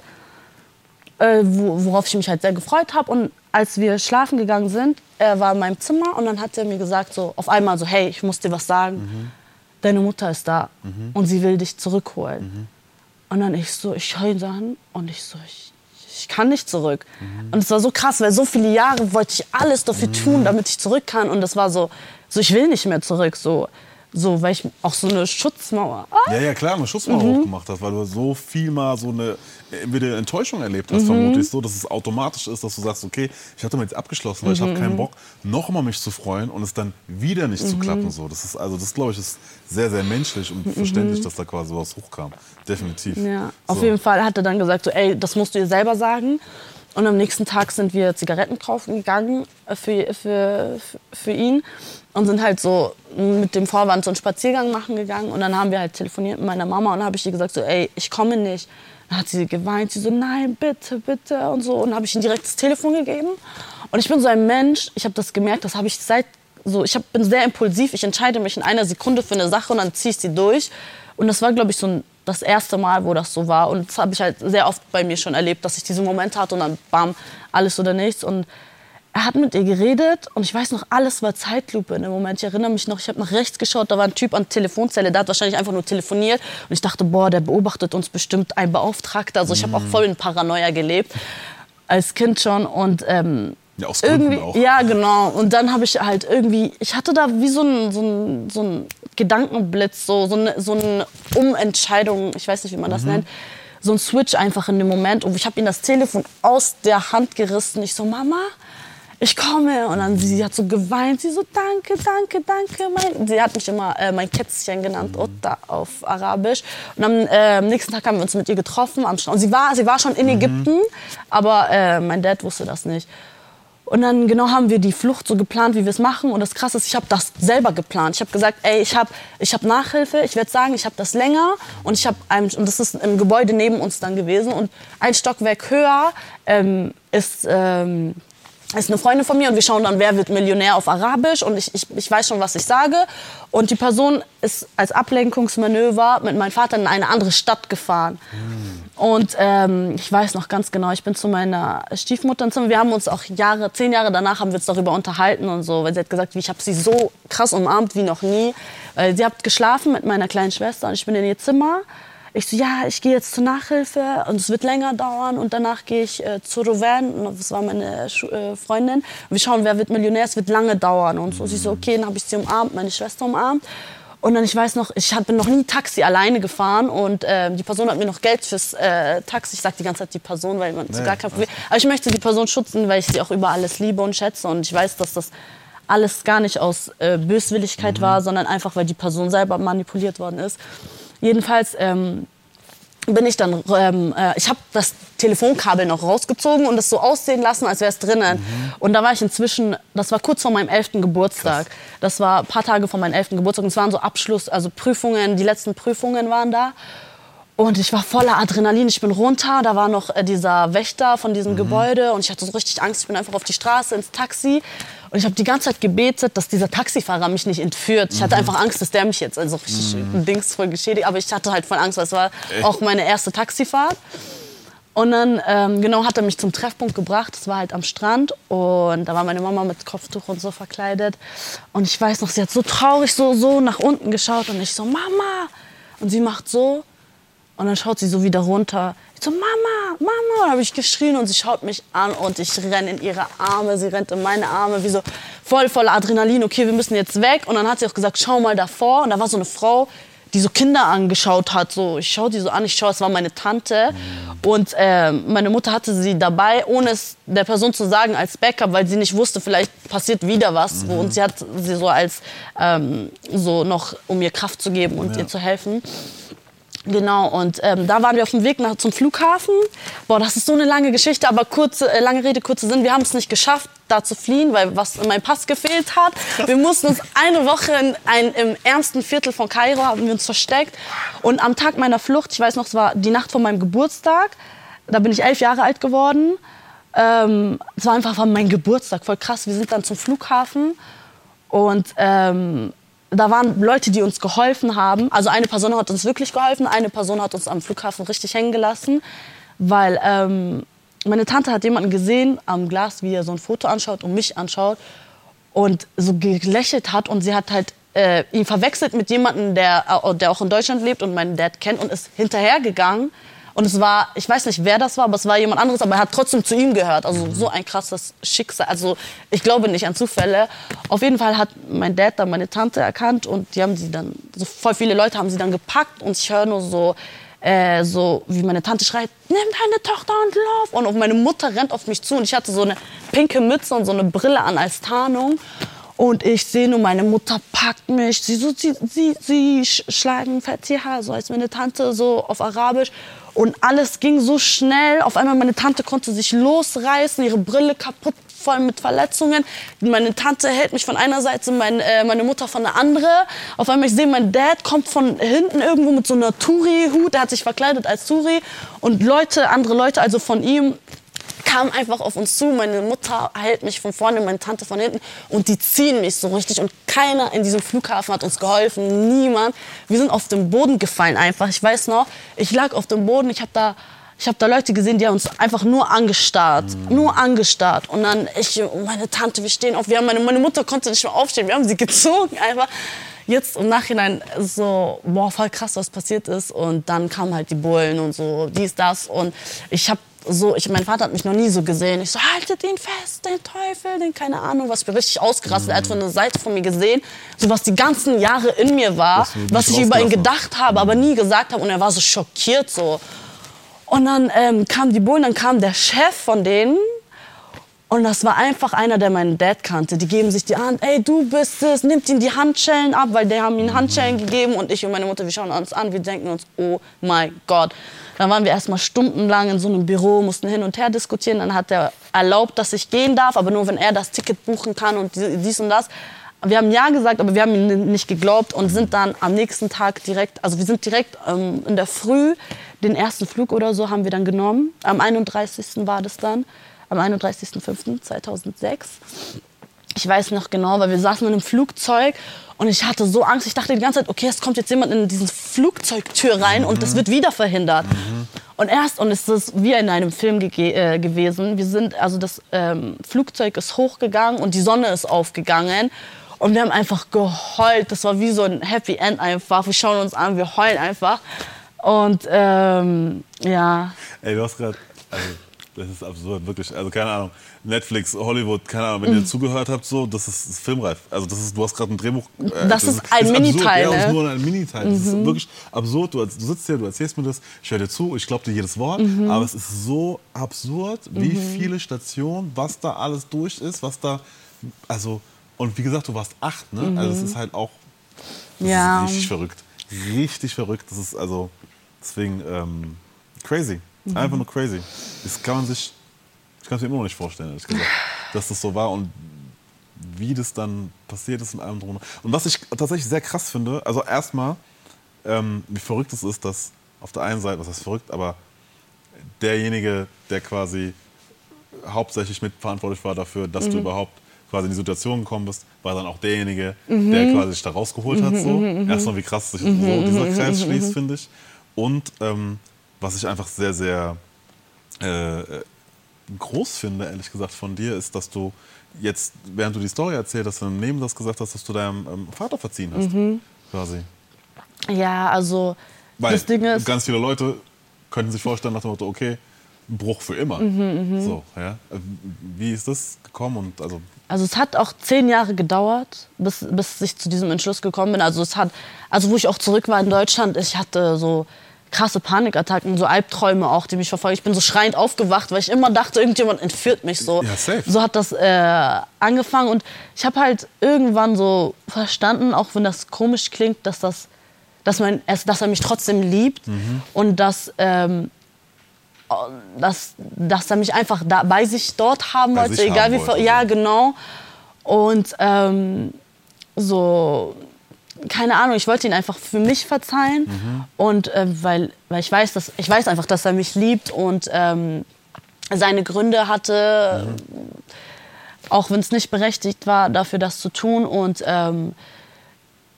äh, wo, worauf ich mich halt sehr gefreut habe. Und als wir schlafen gegangen sind, er war in meinem Zimmer und dann hat er mir gesagt, so auf einmal so, hey, ich muss dir was sagen. Deine Mutter ist da und sie will dich zurückholen. Und dann ich so, ich schaue ihn so an und ich so, ich, ich kann nicht zurück. Und es war so krass, weil so viele Jahre wollte ich alles dafür tun, damit ich zurück kann. Und das war so, so ich will nicht mehr zurück. So, so weil ich auch so eine Schutzmauer. Ah, Ja, ja, klar, eine Schutzmauer Mhm. hochgemacht hast, weil du so viel mal so eine entweder Enttäuschung erlebt Mhm. hast, vermutlich so, dass es automatisch ist, dass du sagst, okay, ich hatte mal jetzt abgeschlossen, weil ich Mhm, habe keinen Bock, noch mal mich zu freuen und es dann wieder nicht zu klappen. So. Das ist, also das glaube ich, ist sehr, sehr menschlich und verständlich, dass da quasi was hochkam. Definitiv. Mhm. Ja, auf So. jeden Fall hat er dann gesagt, so, ey, das musst du ihr selber sagen. Und am nächsten Tag sind wir Zigaretten kaufen gegangen äh, für, für, für ihn und sind halt so mit dem Vorwand so einen Spaziergang machen gegangen. Und dann haben wir halt telefoniert mit meiner Mama und habe ich ihr gesagt, so, ey, ich komme nicht. Dann hat sie geweint, sie so, nein, bitte, bitte und so. Und dann habe ich ihr direkt das Telefon gegeben. Und ich bin so ein Mensch, ich habe das gemerkt, das habe ich seit so, ich hab, bin sehr impulsiv, ich entscheide mich in einer Sekunde für eine Sache und dann ziehe ich sie durch. Und das war, glaube ich, so ein, das erste Mal, wo das so war. Und das habe ich halt sehr oft bei mir schon erlebt, dass ich diese Momente hatte und dann bam, alles oder nichts. Und er hat mit ihr geredet und ich weiß noch, alles war Zeitlupe in dem Moment. Ich erinnere mich noch, ich habe nach rechts geschaut, da war ein Typ an der Telefonzelle, der hat wahrscheinlich einfach nur telefoniert. Und ich dachte, boah, der beobachtet uns bestimmt ein Beauftragter. Also ich habe auch voll in Paranoia gelebt, als Kind schon. Und ähm, Ja, aus Gründen irgendwie, auch. ja, genau. Und dann habe ich halt irgendwie, ich hatte da wie so ein, so ein, so ein Gedankenblitz, so, so, eine, so eine Umentscheidung, ich weiß nicht, wie man Mhm. das nennt, so ein Switch einfach in dem Moment. Und ich habe ihm das Telefon aus der Hand gerissen. Ich so, Mama, ich komme. Und dann sie hat so geweint. Sie so, danke, danke, danke. Mein, sie hat mich immer äh, mein Kätzchen genannt, Otta auf Arabisch. Und am äh, nächsten Tag haben wir uns mit ihr getroffen am Strand. Und sie war, sie war schon in Ägypten, aber äh, mein Dad wusste das nicht. Und dann genau haben wir die Flucht so geplant, wie wir es machen. Und das Krasse ist, ich habe das selber geplant. Ich habe gesagt, ey, ich habe ich hab Nachhilfe. Ich werde sagen, ich habe das länger. Und ich habe und das ist im Gebäude neben uns dann gewesen. Und ein Stockwerk höher ähm, ist ähm, ist eine Freundin von mir und wir schauen dann, wer wird Millionär auf Arabisch und ich, ich, ich weiß schon, was ich sage. Und die Person ist als Ablenkungsmanöver mit meinem Vater in eine andere Stadt gefahren. Und ähm, ich weiß noch ganz genau, ich bin zu meiner Stiefmutter ins Zimmer. Wir haben uns auch Jahre, zehn Jahre danach haben wir uns darüber unterhalten und so, weil sie hat gesagt, ich habe sie so krass umarmt wie noch nie. Weil sie hat geschlafen mit meiner kleinen Schwester und ich bin in ihr Zimmer. Ich so, ja, ich gehe jetzt zur Nachhilfe und es wird länger dauern und danach gehe ich äh, zu Rowan, das war meine Schu äh, Freundin. Und wir schauen, wer wird Millionär, es wird lange dauern und so. Sie so, okay, dann habe ich sie umarmt, meine Schwester umarmt. Und dann, ich weiß noch, ich bin noch nie Taxi alleine gefahren und äh, die Person hat mir noch Geld fürs äh, Taxi. Ich sag die ganze Zeit die Person, weil man so gar kein Problem. Aber ich möchte die Person schützen, weil ich sie auch über alles liebe und schätze und ich weiß, dass das alles gar nicht aus äh, Böswilligkeit war, sondern einfach, weil die Person selber manipuliert worden ist. Jedenfalls ähm, bin ich dann, ähm, äh, ich habe das Telefonkabel noch rausgezogen und es so aussehen lassen, als wäre es drinnen. Und da war ich inzwischen, das war kurz vor meinem 11. Geburtstag. Das war ein paar Tage vor meinem 11. Geburtstag. Und es waren so Abschluss, also Prüfungen, die letzten Prüfungen waren da. Und ich war voller Adrenalin. Ich bin runter. Da war noch äh, dieser Wächter von diesem Gebäude. Und ich hatte so richtig Angst. Ich bin einfach auf die Straße ins Taxi. Und ich habe die ganze Zeit gebetet, dass dieser Taxifahrer mich nicht entführt. Ich hatte einfach Angst, dass der mich jetzt also richtig Dings voll geschädigt. Aber ich hatte halt voll Angst, weil es war auch meine erste Taxifahrt. Und dann ähm, genau hat er mich zum Treffpunkt gebracht. Das war halt am Strand und da war meine Mama mit Kopftuch und so verkleidet. Und ich weiß noch, sie hat so traurig so so nach unten geschaut und ich so Mama und sie macht so und dann schaut sie so wieder runter. Ich so Mama, Mama, und habe ich geschrien und sie schaut mich an und ich renne in ihre Arme, sie rennt in meine Arme, wie so voll voller Adrenalin. Okay, wir müssen jetzt weg. Und dann hat sie auch gesagt, schau mal davor. Und da war so eine Frau, die so Kinder angeschaut hat. So, ich schaue die so an, ich schaue, es war meine Tante. Und äh, meine Mutter hatte sie dabei, ohne es der Person zu sagen, als Backup, weil sie nicht wusste, vielleicht passiert wieder was. Und sie hat sie so als, ähm, so noch, um ihr Kraft zu geben und ihr zu helfen. Genau, und ähm, da waren wir auf dem Weg nach, zum Flughafen. Boah, das ist so eine lange Geschichte, aber kurze, äh, lange Rede, kurzer Sinn. Wir haben es nicht geschafft, da zu fliehen, weil was in meinem Pass gefehlt hat. Wir mussten uns eine Woche in ein, im ärmsten Viertel von Kairo haben wir uns versteckt. Und am Tag meiner Flucht, ich weiß noch, es war die Nacht vor meinem Geburtstag, da bin ich elf Jahre alt geworden. Ähm, es war einfach mein Geburtstag, voll krass. Wir sind dann zum Flughafen und ähm, da waren Leute, die uns geholfen haben. Also eine Person hat uns wirklich geholfen, eine Person hat uns am Flughafen richtig hängen gelassen, weil ähm, meine Tante hat jemanden gesehen am Glas, wie er so ein Foto anschaut und mich anschaut und so gelächelt hat und sie hat halt äh, ihn verwechselt mit jemandem, der, äh, der auch in Deutschland lebt und meinen Dad kennt und ist hinterhergegangen Und es war, ich weiß nicht, wer das war, aber es war jemand anderes, aber er hat trotzdem zu ihm gehört. Also so ein krasses Schicksal. Also ich glaube nicht an Zufälle. Auf jeden Fall hat mein Dad dann meine Tante erkannt und die haben sie dann, so voll viele Leute haben sie dann gepackt und ich höre nur so, äh, so wie meine Tante schreit, nimm deine Tochter und lauf. Und meine Mutter rennt auf mich zu und ich hatte so eine pinke Mütze und so eine Brille an als Tarnung. Und ich sehe nur, meine Mutter packt mich. Sie, so, sie, sie, sie schlagen Fatiha, so als meine Tante, so auf Arabisch. Und alles ging so schnell. Auf einmal meine Tante konnte sich losreißen, ihre Brille kaputt, voll mit Verletzungen. Meine Tante hält mich von einer Seite, mein, äh, meine Mutter von der anderen. Auf einmal ich sehe, mein Dad kommt von hinten irgendwo mit so einer Touri-Hut. Der hat sich verkleidet als Touri. Und Leute, andere Leute, also von ihm, kamen einfach auf uns zu. Meine Mutter hält mich von vorne, meine Tante von hinten und die ziehen mich so richtig. Und keiner in diesem Flughafen hat uns geholfen, niemand. Wir sind auf den Boden gefallen einfach. Ich weiß noch, ich lag auf dem Boden, ich habe da ich habe da Leute gesehen, die haben uns einfach nur angestarrt, mhm. nur angestarrt. Und dann ich und meine Tante, wir stehen auf. Wir haben meine, meine Mutter konnte nicht mehr aufstehen. Wir haben sie gezogen einfach. Jetzt im Nachhinein so, boah, voll krass, was passiert ist. Und dann kamen halt die Bullen und so, dies, das. Und ich habe so, ich, mein Vater hat mich noch nie so gesehen. Ich so, haltet ihn fest, den Teufel, den keine Ahnung, was mir richtig ausgerastet. Er hat von der Seite von mir gesehen, so was die ganzen Jahre in mir war, was ich über ihn gedacht habe, aber nie gesagt habe. Und er war so schockiert so. Und dann ähm, kamen die Bullen, dann kam der Chef von denen. Und das war einfach einer, der meinen Dad kannte. Die geben sich die Hand, ey, du bist es, nimmt ihn die Handschellen ab, weil die haben ihm Handschellen gegeben. Und ich und meine Mutter, wir schauen uns an, wir denken uns, oh mein Gott. Dann waren wir erstmal stundenlang in so einem Büro, mussten hin und her diskutieren. Dann hat er erlaubt, dass ich gehen darf, aber nur wenn er das Ticket buchen kann und dies und das. Wir haben ja gesagt, aber wir haben ihm nicht geglaubt und sind dann am nächsten Tag direkt, also wir sind direkt ähm, in der Früh, den ersten Flug oder so haben wir dann genommen. Am 31. war das dann, am 31.05.2006. Ich weiß noch genau, weil wir saßen in einem Flugzeug und ich hatte so Angst. Ich dachte die ganze Zeit, okay, es kommt jetzt jemand in diese Flugzeugtür rein mhm. und das wird wieder verhindert. Mhm. Und erst, und es ist wie in einem Film äh, gewesen, wir sind, also das ähm, Flugzeug ist hochgegangen und die Sonne ist aufgegangen. Und wir haben einfach geheult. Das war wie so ein Happy End einfach. Wir schauen uns an, wir heulen einfach. Und ähm, ja. Ey, du hast gerade, also, das ist absurd, wirklich. Also keine Ahnung. Netflix, Hollywood, keine Ahnung, wenn ihr mhm. zugehört habt, so, das ist, ist filmreif. Also das ist, du hast gerade ein Drehbuch. Äh, das, das, ist ein Miniteil. Ja, ne? nur ein Miniteil. Mhm. Das ist mhm. wirklich absurd. Du, du, sitzt hier, du erzählst mir das, ich höre dir zu, ich glaube dir jedes Wort, mhm. aber es ist so absurd, wie mhm. viele Stationen, was da alles durch ist, was da, also, und wie gesagt, du warst acht, ne? Also es ist halt auch, ja. richtig verrückt. Richtig verrückt. Das ist also, deswegen, ähm, crazy. Einfach nur crazy. Das kann man sich ich kann es mir immer noch nicht vorstellen, ehrlich gesagt, dass das so war und wie das dann passiert ist in allem drum. Und was ich tatsächlich sehr krass finde, also erstmal, ähm, wie verrückt es ist, dass auf der einen Seite, was heißt verrückt, aber derjenige, der quasi hauptsächlich mitverantwortlich war dafür, dass mhm. du überhaupt quasi in die Situation gekommen bist, war dann auch derjenige, mhm. der quasi sich da rausgeholt mhm, hat. So. Mhm, mhm, Erstmal, wie krass sich mhm, so dieser Kreis schließt, finde ich. Und ähm, was ich einfach sehr, sehr äh, groß finde, ehrlich gesagt, von dir, ist, dass du jetzt, während du die Story erzählt hast, im Nebensatz gesagt hast, dass du deinem ähm, Vater verziehen hast. Mhm. Quasi. Ja, also Weil das Ding ist. Ganz viele Leute könnten sich vorstellen nach dem Motto, okay, Bruch für immer. Mhm, mh. so, ja. Wie ist das gekommen? Und also, also es hat auch zehn Jahre gedauert, bis, bis ich zu diesem Entschluss gekommen bin. Also es hat, also wo ich auch zurück war in Deutschland, ich hatte so krasse Panikattacken, so Albträume auch, die mich verfolgen. Ich bin so schreiend aufgewacht, weil ich immer dachte, irgendjemand entführt mich so. Ja, safe. So hat das äh, angefangen und ich habe halt irgendwann so verstanden, auch wenn das komisch klingt, dass das, dass mein, dass er mich trotzdem liebt mhm. und dass ähm, dass, dass er mich einfach da, bei sich dort haben bei wollte, egal haben wie wollte. ja genau und ähm, so keine Ahnung, ich wollte ihn einfach für mich verzeihen mhm. und äh, weil, weil ich weiß, dass ich weiß einfach, dass er mich liebt und ähm, seine Gründe hatte, mhm. auch wenn es nicht berechtigt war, dafür das zu tun und ähm,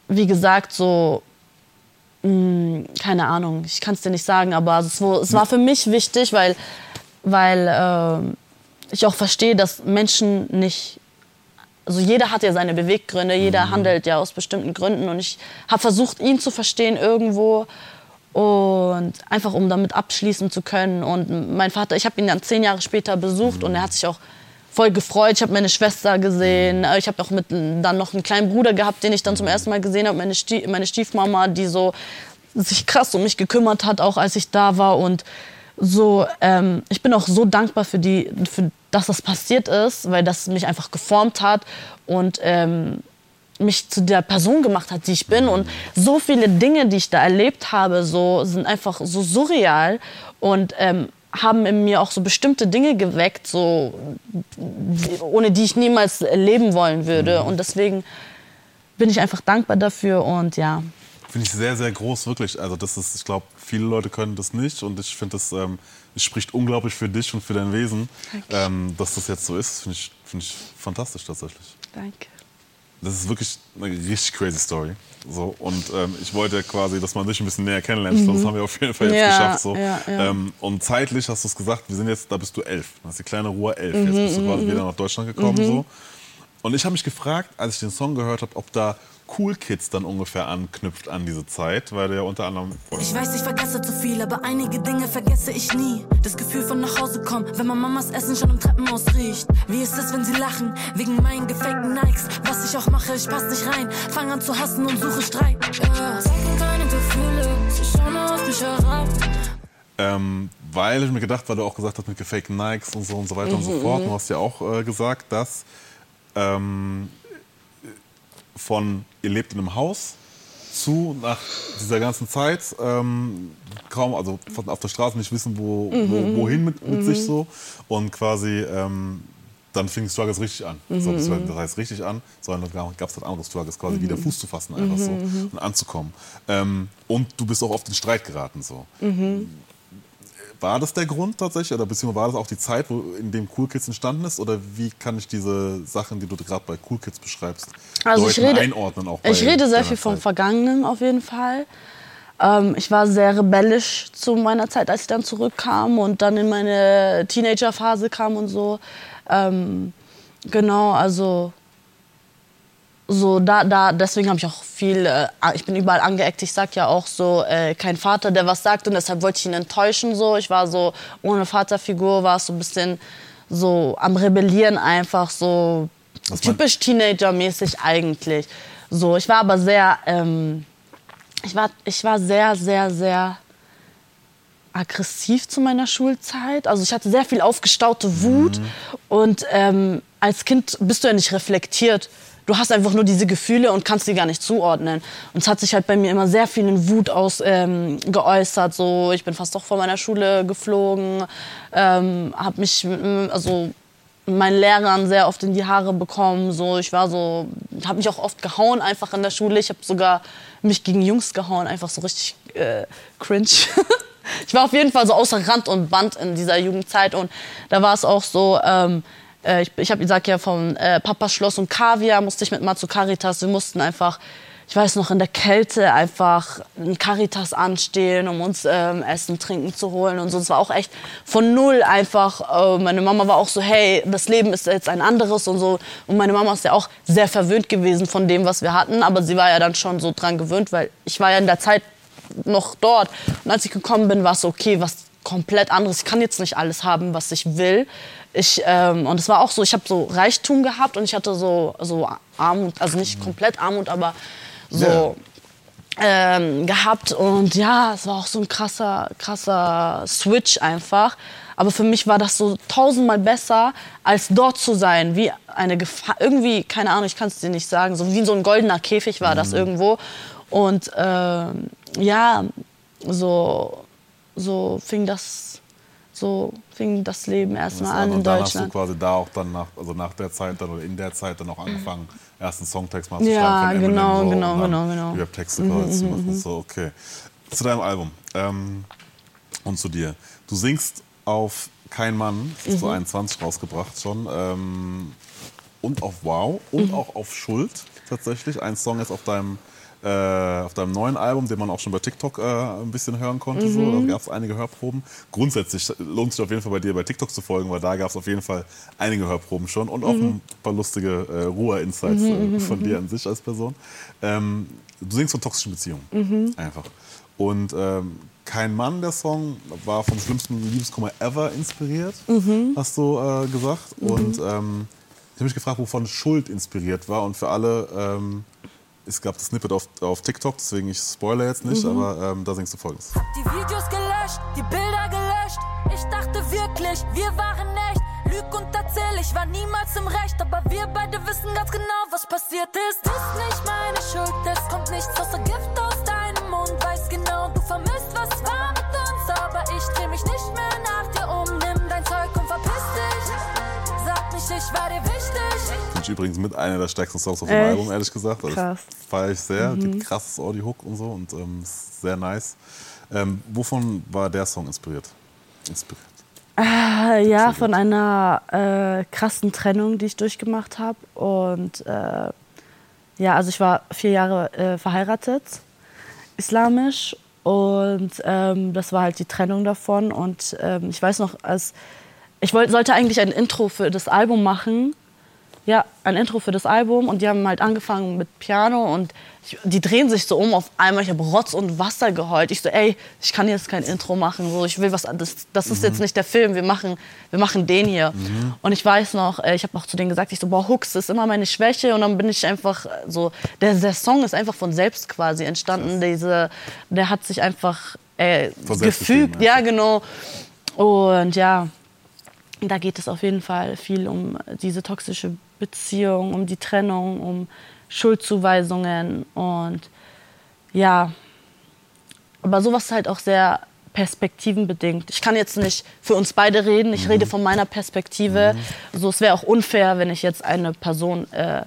wie gesagt so mh, hm, keine Ahnung, ich kann es dir nicht sagen, aber es, es, war für mich wichtig, weil weil äh, ich auch verstehe, dass Menschen nicht also jeder hat ja seine Beweggründe, jeder mhm. handelt ja aus bestimmten Gründen und ich habe versucht, ihn zu verstehen irgendwo Und einfach um damit abschließen zu können. Und mein Vater, ich habe ihn dann zehn Jahre später besucht und er hat sich auch voll gefreut. Ich habe meine Schwester gesehen. Äh, Ich habe auch mit, dann noch einen kleinen Bruder gehabt, den ich dann zum ersten Mal gesehen habe. Meine, Stie meine Stiefmama, die so sich krass um mich gekümmert hat, auch als ich da war. Und so, ähm, ich bin auch so dankbar für die, für, dass das passiert ist, weil das mich einfach geformt hat und ähm, mich zu der Person gemacht hat, die ich bin. Und so viele Dinge, die ich da erlebt habe, so, sind einfach so surreal und ähm, haben in mir auch so bestimmte Dinge geweckt, so, ohne die ich niemals leben wollen würde. Und deswegen bin ich einfach dankbar dafür und ja. Finde ich sehr, sehr groß, wirklich. Also das ist, ich glaube, viele Leute können das nicht und ich finde, das ähm, es spricht unglaublich für dich und für dein Wesen, ähm, dass das jetzt so ist. Finde ich, finde ich fantastisch tatsächlich. Danke. Das ist wirklich eine richtig crazy Story. So, und ähm, ich wollte ja quasi, dass man dich ein bisschen näher kennenlernt. Glaube, Das haben wir auf jeden Fall jetzt Mhm. Ja, geschafft. So. ja, ja. Ähm, und zeitlich hast du es gesagt, wir sind jetzt, da bist du elf. Da ist die kleine Ruhe elf. Mhm, Jetzt bist du quasi wieder nach Deutschland gekommen. So. Und ich habe mich gefragt, als ich den Song gehört habe, ob da Cool Kids dann ungefähr anknüpft an diese Zeit, weil der unter anderem. Ich weiß, ich vergesse zu viel, aber einige Dinge vergesse ich nie. Das Gefühl von nach Hause kommen, wenn man Mamas Essen schon im Treppenhaus riecht. Wie ist es, wenn sie lachen, wegen meinen gefakten Nikes? Was ich auch mache, ich pass nicht rein. Fang an zu hassen und suche Streit. Ja, keine Gefühle, sie schauen auf mich herab. Ähm, weil ich mir gedacht, weil du auch gesagt hast mit gefakten Nikes und so und so weiter und so fort. Du hast ja auch äh, gesagt, dass ähm, von ihr lebt in einem Haus zu nach dieser ganzen Zeit ähm, kaum, also auf der Straße nicht wissen, wo, wo, wohin mit, mit sich so. Und quasi ähm, dann fing Struggles richtig an. So, das heißt richtig an, sondern dann gab es halt andere Struggles, quasi wieder Fuß zu fassen einfach so und anzukommen. Ähm, und du bist auch oft in Streit geraten so. War das der Grund tatsächlich oder beziehungsweise war das auch die Zeit, wo, in dem Cool Kids entstanden ist? Oder wie kann ich diese Sachen, die du gerade bei Cool Kids beschreibst, Also ich rede, einordnen? Auch bei ich rede sehr viel vom Zeit? Vergangenen auf jeden Fall. Ähm, ich war sehr rebellisch zu meiner Zeit, als ich dann zurückkam und dann in meine Teenagerphase kam und so. Ähm, genau, also so da, da deswegen habe ich auch viel, äh, ich bin überall angeeckt. Ich sag ja auch so, äh, kein Vater, der was sagt und deshalb wollte ich ihn enttäuschen. So, ich war so ohne Vaterfigur, war es so ein bisschen so am rebellieren einfach so Was typisch Teenager-mäßig eigentlich. So, ich war aber sehr, ähm, ich war, ich war sehr, sehr, sehr aggressiv zu meiner Schulzeit. Also ich hatte sehr viel aufgestaute Wut und ähm, als Kind bist du ja nicht reflektiert. Du hast einfach nur diese Gefühle und kannst die gar nicht zuordnen. Und es hat sich halt bei mir immer sehr viel in Wut aus, ähm, geäußert. So, ich bin fast doch von meiner Schule geflogen, ähm, habe mich, mm, also meinen Lehrern sehr oft in die Haare bekommen. So, ich war so, habe mich auch oft gehauen einfach in der Schule. Ich habe sogar mich gegen Jungs gehauen, einfach so richtig äh, cringe. ich war auf jeden Fall so außer Rand und Band in dieser Jugendzeit und da war es auch so. Ähm, äh, ich ich habe gesagt ja vom äh, Papas Schloss und Kaviar musste ich mit Matsu Caritas. Wir mussten einfach ich weiß noch, in der Kälte einfach in Caritas anstehen, um uns ähm, Essen, Trinken zu holen und so. Es war auch echt von null einfach. Äh, meine Mama war auch so, hey, das Leben ist jetzt ein anderes und so. Und meine Mama ist ja auch sehr verwöhnt gewesen von dem, was wir hatten. Aber sie war ja dann schon so dran gewöhnt, weil ich war ja in der Zeit noch dort. Und als ich gekommen bin, war es so, okay, was komplett anderes. Ich kann jetzt nicht alles haben, was ich will. Ich, ähm, und es war auch so, ich habe so Reichtum gehabt und ich hatte so, so Armut, also nicht komplett Armut, aber so ähm, gehabt. Und ja, es war auch so ein krasser, krasser Switch einfach. Aber für mich war das so tausendmal besser, als dort zu sein. Wie eine Gefahr, irgendwie, keine Ahnung, ich kann es dir nicht sagen, so wie so ein goldener Käfig war das irgendwo. Und ähm, ja, so, so fing das, so fing das Leben erstmal an in und dann hast du Deutschland. quasi da auch dann nach, also nach der Zeit dann oder in der Zeit dann auch angefangen, ersten Songtext mal zu Ja, schreiben. Eminem genau, so, genau, genau, genau. Rap-Texte quasi zu machen. So, okay. Zu deinem Album ähm, und zu dir. Du singst auf Kein Mann, das ist so 21 rausgebracht schon. Ähm, und auf Wow und auch auf Schuld. tatsächlich. Ein Song ist auf deinem, äh, auf deinem neuen Album, den man auch schon bei TikTok äh, ein bisschen hören konnte. So. Da gab es einige Hörproben. Grundsätzlich lohnt sich auf jeden Fall bei dir bei TikTok zu folgen, weil da gab es auf jeden Fall einige Hörproben schon und auch ein paar lustige äh, Ruhr-Insights äh, von dir an sich als Person. Ähm, du singst von toxischen Beziehungen. Einfach. Und ähm, kein Mann, der Song, war vom schlimmsten Liebeskummer ever inspiriert, hast du äh, gesagt. Und ähm, ich habe mich gefragt, wovon Schuld inspiriert war. Und für alle, ähm, es gab das Snippet auf, auf TikTok, deswegen ich spoilere jetzt nicht, aber ähm, da singst du folgendes. Die Videos gelöscht, die Bilder gelöscht. Ich dachte wirklich, wir waren echt. Lüg und erzähl, ich war niemals im Recht. Aber wir beide wissen ganz genau, was passiert ist. Ist nicht meine Schuld, es kommt nichts außer Gift aus deinem Mund. Weiß genau, du vermisst, was war ich war dir wichtig. Finde ich übrigens mit einer der stärksten Songs auf dem Echt? Album, ehrlich gesagt. Also Krass. Das feiere ich sehr. Gibt krasses Audio-Hook und so und ähm, ist sehr nice. Ähm, wovon war der Song inspiriert? Inspiriert. Äh, ja, von einer äh, krassen Trennung, die ich durchgemacht habe. Und äh, ja, also ich war vier Jahre äh, verheiratet, islamisch. Und ähm, das war halt die Trennung davon. Und ähm, ich weiß noch, als ich wollt, sollte eigentlich ein Intro für das Album machen. Ja, ein Intro für das Album. Und die haben halt angefangen mit Piano. Und ich, die drehen sich so um auf einmal. Ich habe Rotz und Wasser geheult. Ich so, ey, ich kann jetzt kein Intro machen. So, ich will was anderes. Das ist jetzt nicht der Film. Wir machen, wir machen den hier. Und ich weiß noch, äh, ich habe auch zu denen gesagt, ich so, boah, Hooks ist immer meine Schwäche. Und dann bin ich einfach so, der, der Song ist einfach von selbst quasi entstanden. Diese, der hat sich einfach äh, selbst gefügt. Ja, genau. Und ja, da geht es auf jeden Fall viel um diese toxische Beziehung, um die Trennung, um Schuldzuweisungen und ja, aber sowas ist halt auch sehr perspektivenbedingt. Ich kann jetzt nicht für uns beide reden, ich rede von meiner Perspektive. So, es wäre auch unfair, wenn ich jetzt eine Person äh,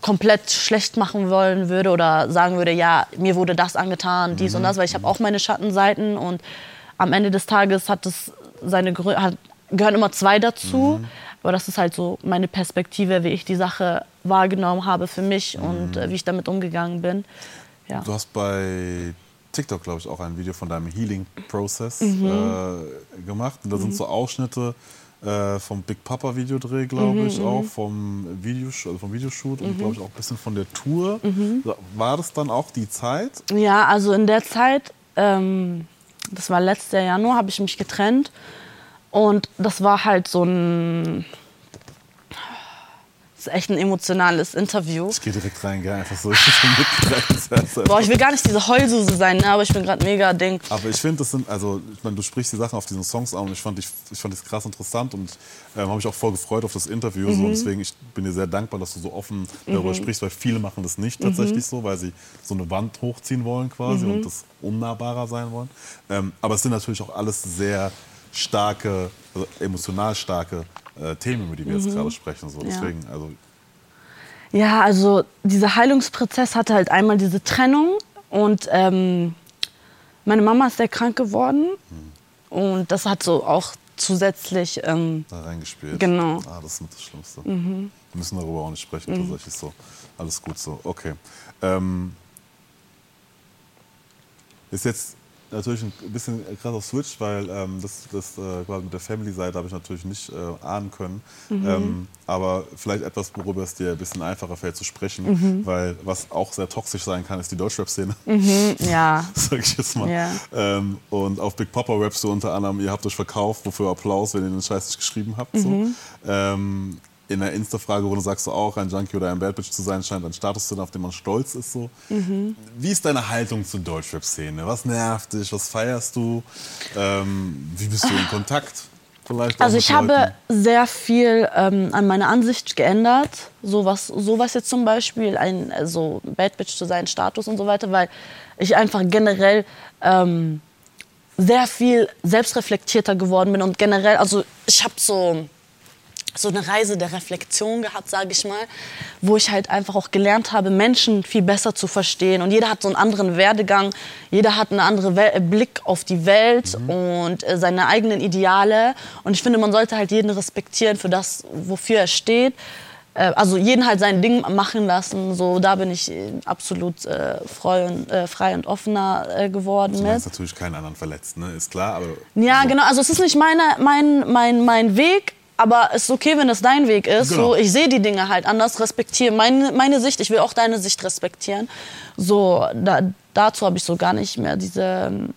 komplett schlecht machen wollen würde oder sagen würde, ja, mir wurde das angetan, dies und das, weil ich habe auch meine Schattenseiten und am Ende des Tages hat es seine Gründe, hat, gehören immer zwei dazu. Aber das ist halt so meine Perspektive, wie ich die Sache wahrgenommen habe für mich und äh, wie ich damit umgegangen bin. Ja. Du hast bei TikTok, glaube ich, auch ein Video von deinem Healing-Prozess Mhm. äh, gemacht. Und da sind so Ausschnitte äh, vom Big Papa Videodreh, glaube Mhm, ich, auch vom, Videosh also vom Videoshoot und, glaube ich, auch ein bisschen von der Tour. Mhm. War das dann auch die Zeit? Ja, also in der Zeit, ähm, das war letztes Januar, habe ich mich getrennt. Und das war halt so ein. Das ist echt ein emotionales Interview. Ich gehe direkt rein, gell? Einfach so. Ich so Boah, ich will gar nicht diese Heulsuse sein, ne? aber ich bin gerade mega Ding. Aber ich finde, das sind, also, ich meine, du sprichst die Sachen auf diesen Songs an und ich fand, ich, ich fand das krass interessant und ähm, habe mich auch voll gefreut auf das Interview. So. Und deswegen, ich bin dir sehr dankbar, dass du so offen darüber sprichst, weil viele machen das nicht tatsächlich so, weil sie so eine Wand hochziehen wollen quasi und das unnahbarer sein wollen. Ähm, aber es sind natürlich auch alles sehr starke, also emotional starke äh, Themen, über die wir jetzt gerade sprechen. So. Deswegen, also, Ja, also dieser Heilungsprozess hatte halt einmal diese Trennung und ähm, meine Mama ist sehr krank geworden und das hat so auch zusätzlich ähm, da reingespielt. Genau. Ah, das ist das Schlimmste. Wir müssen darüber auch nicht sprechen, tatsächlich so. Alles gut so. Okay. Ähm, ist jetzt natürlich ein bisschen krasser Switch, weil ähm, das, das äh, quasi mit der Family-Seite habe ich natürlich nicht äh, ahnen können. Ähm, aber vielleicht etwas, worüber es dir ein bisschen einfacher fällt zu sprechen, weil was auch sehr toxisch sein kann, ist die Deutschrap-Szene. ja, sag ich jetzt mal. Ja. Ähm, und auf Big Papa rappst du unter anderem, ihr habt euch verkauft, wofür Applaus, wenn ihr den Scheiß nicht geschrieben habt. So. In der Insta-Fragerunde sagst du auch, ein Junkie oder ein Bad Bitch zu sein scheint ein Status zu sein, auf den man stolz ist. So. Wie ist deine Haltung zur Deutschrap-Szene? Was nervt dich? Was feierst du? Ähm, wie bist du in Kontakt? Vielleicht Also ich habe Leuten? sehr viel ähm, an meiner Ansicht geändert. Sowas, sowas jetzt zum Beispiel, ein also Bad Bitch zu sein, Status und so weiter, weil ich einfach generell ähm, sehr viel selbstreflektierter geworden bin und generell, also ich habe so so eine Reise der Reflexion gehabt, sage ich mal, wo ich halt einfach auch gelernt habe, Menschen viel besser zu verstehen. Und jeder hat so einen anderen Werdegang, jeder hat einen anderen Wel Blick auf die Welt und äh, seine eigenen Ideale. Und ich finde, man sollte halt jeden respektieren für das, wofür er steht. äh, also jeden halt sein Ding machen lassen. So, da bin ich äh, absolut äh, frei, und, äh, frei und offener äh, geworden Du meinst natürlich keinen anderen verletzt, ne? Ist klar, aber. Ja, so. genau. Also es ist nicht meine, mein, mein, mein Weg, aber es ist okay, wenn es dein Weg ist. Genau. So, ich sehe die Dinge halt anders, respektiere meine, meine Sicht. Ich will auch deine Sicht respektieren. So, da, dazu habe ich so gar nicht mehr diese ähm,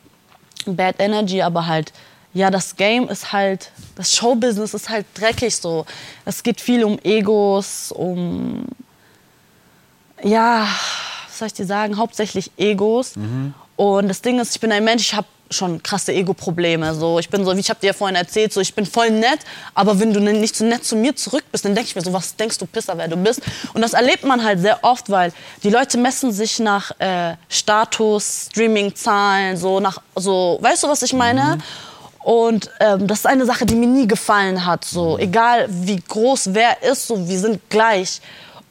Bad Energy, aber halt, ja, das Game ist halt, das Showbusiness ist halt dreckig so. Es geht viel um Egos, um, ja, was soll ich dir sagen, hauptsächlich Egos. Und das Ding ist, ich bin ein Mensch, ich habe schon krasse Ego-Probleme. So, ich bin so, wie ich habe dir ja vorhin erzählt, so, ich bin voll nett, aber wenn du nicht so nett zu mir zurück bist, dann denke ich mir so, was denkst du, Pisser, wer du bist? Und das erlebt man halt sehr oft, weil die Leute messen sich nach äh, Status, Streaming-Zahlen, so nach, so, weißt du, was ich meine? Und ähm, das ist eine Sache, die mir nie gefallen hat. So, egal wie groß wer ist, so, wir sind gleich.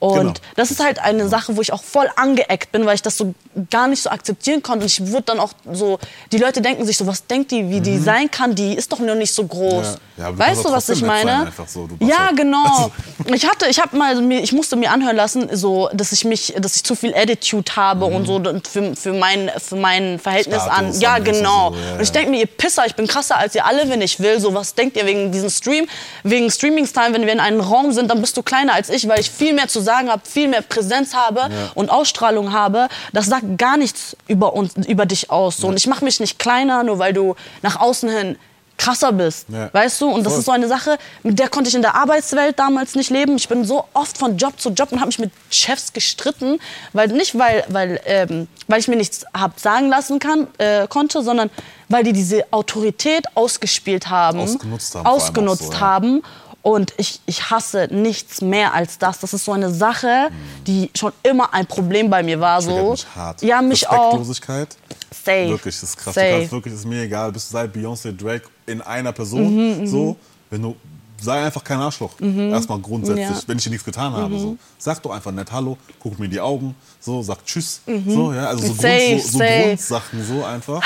Und Genau. das ist halt eine Sache, wo ich auch voll angeeckt bin, weil ich das so gar nicht so akzeptieren konnte. Und ich wurde dann auch so, die Leute denken sich so, was denkt die, wie die sein kann? Die ist doch nur nicht so groß. Mhm. Ja. Ja, weißt du, was ich meine? so. Ja, halt- genau. Ich hatte, ich habe mal, ich musste mir anhören lassen, so, dass ich mich, dass ich zu viel Attitude habe und so für, für mein, für mein Verhältnis an. Mhm. Status Ja, an und genau. so, ja, Und ich ja. denke mir, ihr Pisser, ich bin krasser als ihr alle, wenn ich will. So, was denkt ihr wegen diesem Stream? Wegen Streaming-Style, wenn wir in einem Raum sind, dann bist du kleiner als ich, weil ich viel mehr zu sagen habe, viel mehr Präsenz habe und Ausstrahlung habe. Das sagt gar nichts über uns, über dich aus. So. Und ich mache mich nicht kleiner, nur weil du nach außen hin krasser bist. Ja. Weißt du? Und das Voll. ist so eine Sache, mit der konnte ich in der Arbeitswelt damals nicht leben. Ich bin so oft von Job zu Job und habe mich mit Chefs gestritten, weil nicht weil weil ähm, weil ich mir nichts hab sagen lassen kann äh, konnte, sondern weil die diese Autorität ausgespielt haben, Ausgenutzt haben ausgenutzt so, ja. Und ich, ich hasse nichts mehr als das. Das ist so eine Sache, die schon immer ein Problem bei mir war. So. mich hart. Ja, mich auch. Respektlosigkeit. Safe. Wirklich, das ist krass. Safe. Du kannst wirklich, ist mir egal, bist du seit Beyoncé, Drake in einer Person. Mhm, so, wenn du, sei einfach kein Arschloch. Erstmal grundsätzlich, Ja. Mhm. wenn ich dir nichts getan habe. So. Sag doch einfach nett Hallo, guck mir in die Augen, so, sag Tschüss. So, ja, also so, Mhm. Safe, Grund, so, so. Grundsachen so einfach.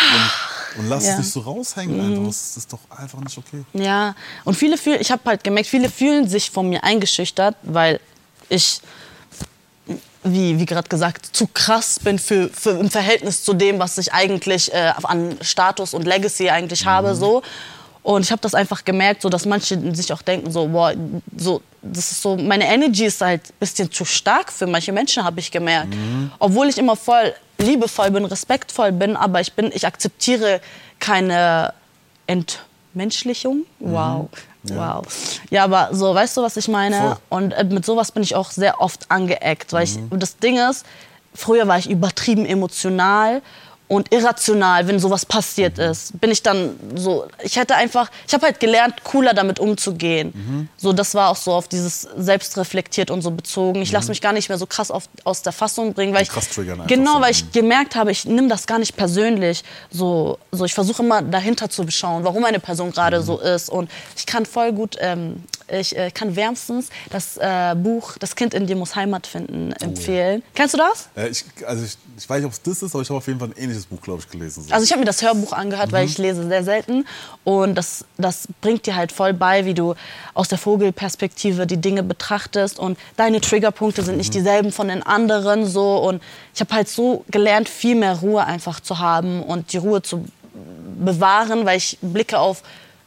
Und, und lass Ja. Mhm. es nicht so raushängen einfach. Das ist doch einfach nicht okay. Ja, und viele fühlen, ich habe halt gemerkt, viele fühlen sich von mir eingeschüchtert, weil ich, wie, wie gerade gesagt, zu krass bin für, für im Verhältnis zu dem, was ich eigentlich äh, an Status und Legacy eigentlich habe. So. Und ich habe das einfach gemerkt, so dass manche sich auch denken, so, boah, so, das ist so, meine Energy ist halt ein bisschen zu stark für manche Menschen, habe ich gemerkt. Obwohl ich immer voll liebevoll bin, respektvoll bin, aber ich bin, ich akzeptiere keine Entmenschlichung. Wow. Wow. Ja, aber so, weißt du, was ich meine? Voll. Und äh, mit sowas bin ich auch sehr oft angeeckt. Weil ich, und das Ding ist, früher war ich übertrieben emotional und irrational, wenn sowas passiert ist. Bin ich dann so, ich hätte einfach, ich habe halt gelernt, cooler damit umzugehen. So, das war auch so auf dieses selbstreflektiert und so bezogen. Ich lasse mich gar nicht mehr so krass auf, aus der Fassung bringen, weil ich, Krass triggern genau, weil ich gemerkt habe, ich nehme das gar nicht persönlich. So, so ich versuche immer dahinter zu schauen, warum eine Person gerade so ist. Und ich kann voll gut, ähm, ich äh, kann wärmstens das äh, Buch Das Kind in dir muss Heimat finden empfehlen. Kennst du das? Äh, ich, also ich, ich weiß nicht, ob es das ist, aber ich habe auf jeden Fall ein ähnliches Buch, glaube ich, gelesen. So. Also ich habe mir das Hörbuch angehört, weil ich lese sehr selten. Und das, das bringt dir halt voll bei, wie du aus der Vogelperspektive die Dinge betrachtest. Und deine Triggerpunkte sind nicht dieselben von den anderen. So. Und ich habe halt so gelernt, viel mehr Ruhe einfach zu haben und die Ruhe zu bewahren, weil ich blicke auf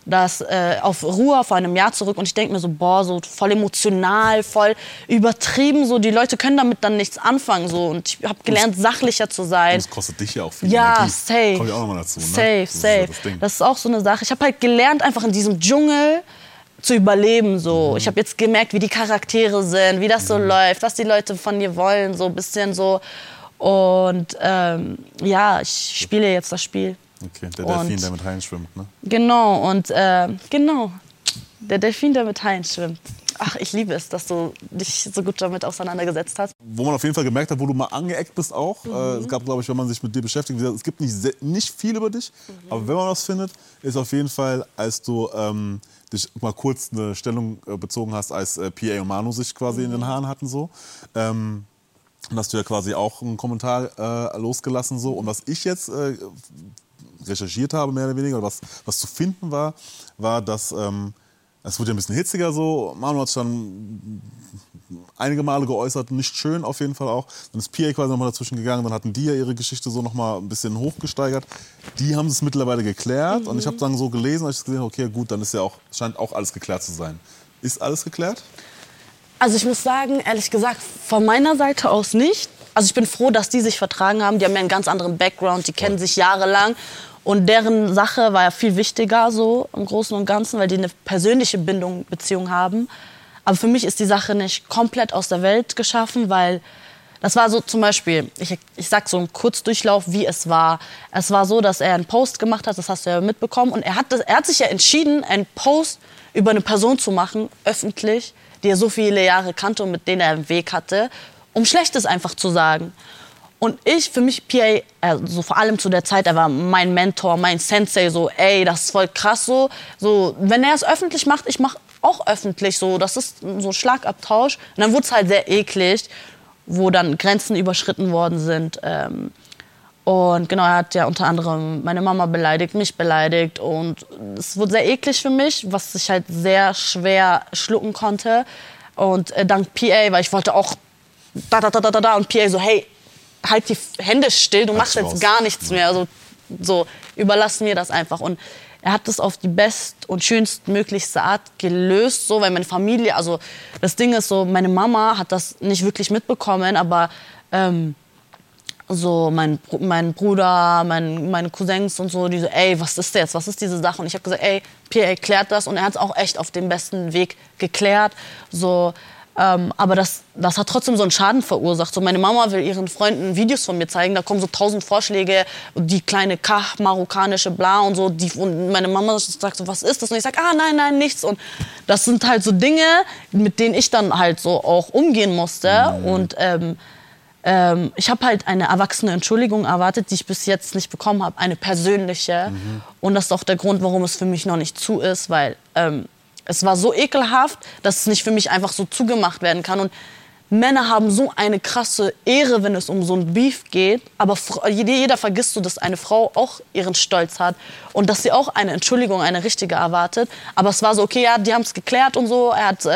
das äh, auf Ruhe vor einem Jahr zurück und ich denke mir so boah so voll emotional voll übertrieben so die Leute können damit dann nichts anfangen so und ich habe gelernt sachlicher zu sein das kostet dich ja auch viel ja, Energie. safe. Kommt ja auch nochmal dazu. Ne? Safe, das safe. Ist ja das das ist auch so eine Sache. Ich habe halt gelernt, einfach in diesem Dschungel zu überleben. So. Mhm. Ich habe jetzt gemerkt, wie die Charaktere sind, wie das so läuft, was die Leute von dir wollen, so ein bisschen so. Und ähm, ja, ich spiele jetzt das Spiel. Okay, der Delfin, und- der mit Haien schwimmt. Ne? Genau, und äh, genau, der Delfin, der mit Haien schwimmt. Ach, ich liebe es, dass du dich so gut damit auseinandergesetzt hast. Wo man auf jeden Fall gemerkt hat, wo du mal angeeckt bist auch. Mhm. Äh, es gab, glaube ich, wenn man sich mit dir beschäftigt, gesagt, es gibt nicht, se- nicht viel über dich, Mhm. aber wenn man was findet, ist auf jeden Fall, als du ähm, dich mal kurz eine Stellung äh, bezogen hast, als äh, PA und Manu sich quasi in Mhm. den Haaren hatten so. Ähm, und hast du ja quasi auch einen Kommentar äh, losgelassen so. Und was ich jetzt äh, recherchiert habe, mehr oder weniger, oder was, was zu finden war, war, dass ähm, Es wurde ja ein bisschen hitziger so. Manu hat sich dann einige Male geäußert, nicht schön auf jeden Fall auch. Dann ist PA quasi nochmal dazwischen gegangen, dann hatten die ja ihre Geschichte so nochmal ein bisschen hochgesteigert. Die haben es mittlerweile geklärt und ich habe dann so gelesen, als ich gesehen habe, okay, gut, dann ist ja auch, scheint auch alles geklärt zu sein. Ist alles geklärt? Also ich muss sagen, ehrlich gesagt, von meiner Seite aus nicht. Also ich bin froh, dass die sich vertragen haben. Die haben ja einen ganz anderen Background, die kennen sich jahrelang. Und deren Sache war ja viel wichtiger so im Großen und Ganzen, weil die eine persönliche Bindung, Beziehung haben. Aber für mich ist die Sache nicht komplett aus der Welt geschaffen, weil das war so zum Beispiel, ich, ich sag so einen Kurzdurchlauf, wie es war. Es war so, dass er einen Post gemacht hat, das hast du ja mitbekommen. Und er hat, das, er hat sich ja entschieden, einen Post über eine Person zu machen, öffentlich, die er so viele Jahre kannte und mit denen er einen Weg hatte, um Schlechtes einfach zu sagen. Und ich, für mich, PA, also vor allem zu der Zeit, er war mein Mentor, mein Sensei, so, ey, das ist voll krass so. so wenn er es öffentlich macht, ich mache auch öffentlich so. Das ist so Schlagabtausch. Und dann wurde es halt sehr eklig, wo dann Grenzen überschritten worden sind. Ähm, und genau, er hat ja unter anderem meine Mama beleidigt, mich beleidigt. Und es wurde sehr eklig für mich, was ich halt sehr schwer schlucken konnte. Und äh, dank PA, weil ich wollte auch da, da, da, da, da. Und PA so, hey, halt die Hände still, du machst jetzt gar nichts mehr. Also, so, überlass mir das einfach. Und er hat das auf die best und schönstmöglichste Art gelöst, so, weil meine Familie, also das Ding ist so, meine Mama hat das nicht wirklich mitbekommen, aber ähm, so mein, mein Bruder, mein, meine Cousins und so, die so, ey, was ist das jetzt, was ist diese Sache? Und ich habe gesagt, ey, Pierre erklärt das und er hat es auch echt auf dem besten Weg geklärt, so, ähm, aber das, das hat trotzdem so einen Schaden verursacht. So meine Mama will ihren Freunden Videos von mir zeigen. Da kommen so tausend Vorschläge, die kleine Kach, marokkanische Bla und so. Die, und meine Mama sagt so, was ist das? Und ich sage, ah nein, nein, nichts. Und das sind halt so Dinge, mit denen ich dann halt so auch umgehen musste. Mhm. Und ähm, ähm, ich habe halt eine erwachsene Entschuldigung erwartet, die ich bis jetzt nicht bekommen habe. Eine persönliche. Mhm. Und das ist auch der Grund, warum es für mich noch nicht zu ist, weil ähm, es war so ekelhaft, dass es nicht für mich einfach so zugemacht werden kann. Und Männer haben so eine krasse Ehre, wenn es um so ein Beef geht. Aber jeder vergisst so, dass eine Frau auch ihren Stolz hat und dass sie auch eine Entschuldigung, eine richtige erwartet. Aber es war so, okay, ja, die haben es geklärt und so. Er hat, äh,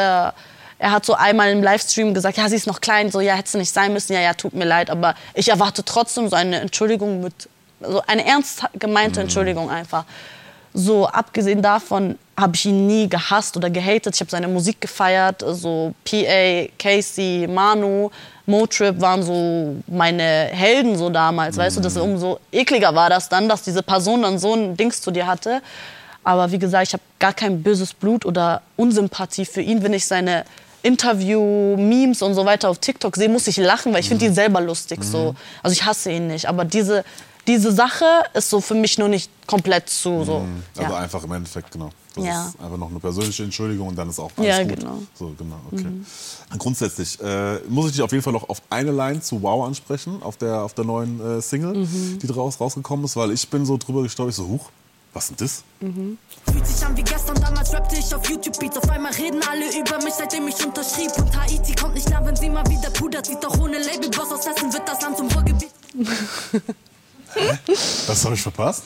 er hat so einmal im Livestream gesagt, ja, sie ist noch klein, so, ja, hätte sie nicht sein müssen, ja, ja, tut mir leid. Aber ich erwarte trotzdem so eine Entschuldigung mit, so eine ernst gemeinte mhm. Entschuldigung einfach. So, abgesehen davon habe ich ihn nie gehasst oder gehatet. Ich habe seine Musik gefeiert. So PA, Casey, Manu, Motrip waren so meine Helden so damals. Mhm. Weißt du, das mhm. umso ekliger war das dann, dass diese Person dann so ein Dings zu dir hatte. Aber wie gesagt, ich habe gar kein böses Blut oder Unsympathie für ihn, wenn ich seine Interview, Memes und so weiter auf TikTok sehe, muss ich lachen, weil ich finde ihn selber lustig. Mhm. So. Also ich hasse ihn nicht. Aber diese diese Sache ist so für mich nur nicht komplett zu. So. Mhm. Also ja. einfach im Endeffekt, genau. Das ja. ist einfach noch eine persönliche Entschuldigung und dann ist auch alles ja, gut. Genau. So, genau, okay. Mhm. Grundsätzlich äh, muss ich dich auf jeden Fall noch auf eine Line zu Wow ansprechen, auf der, auf der neuen äh, Single, mhm. die draus rausgekommen ist, weil ich bin so drüber gestolpert, ich so, huch, was ist das? Mhm. Fühlt sich an wie gestern, damals rappte ich auf YouTube-Beats. Auf einmal reden alle über mich, seitdem ich unterschrieb. Und Haiti kommt nicht nah, wenn sie mal wieder pudert. Sieht doch ohne Label-Boss aus Essen, wird das Land zum Ruhrgebiet. Hä? Was habe ich verpasst?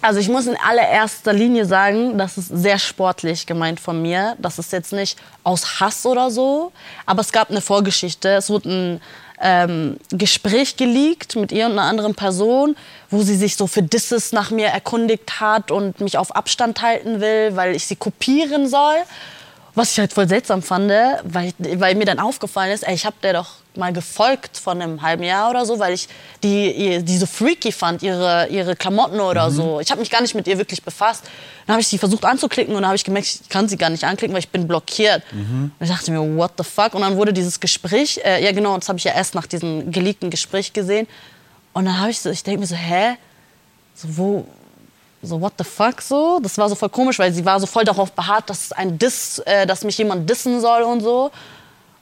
Also ich muss in allererster Linie sagen, das ist sehr sportlich gemeint von mir. Das ist jetzt nicht aus Hass oder so, aber es gab eine Vorgeschichte. Es wurde ein ähm, Gespräch geleakt mit ihr und einer anderen Person, wo sie sich so für Disses nach mir erkundigt hat und mich auf Abstand halten will, weil ich sie kopieren soll. Was ich halt voll seltsam fand, weil, weil mir dann aufgefallen ist, ey, ich habe der doch mal gefolgt von einem halben Jahr oder so, weil ich die, die so freaky fand, ihre, ihre Klamotten oder mhm. so. Ich habe mich gar nicht mit ihr wirklich befasst. Dann habe ich sie versucht anzuklicken und dann habe ich gemerkt, ich kann sie gar nicht anklicken, weil ich bin blockiert. Mhm. Und ich dachte mir, what the fuck? Und dann wurde dieses Gespräch, äh, ja genau, das habe ich ja erst nach diesem geleakten Gespräch gesehen. Und dann habe ich so, ich denke mir so, hä? So, wo, so what the fuck so. Das war so voll komisch, weil sie war so voll darauf beharrt, dass ein Diss, äh, dass mich jemand dissen soll und so.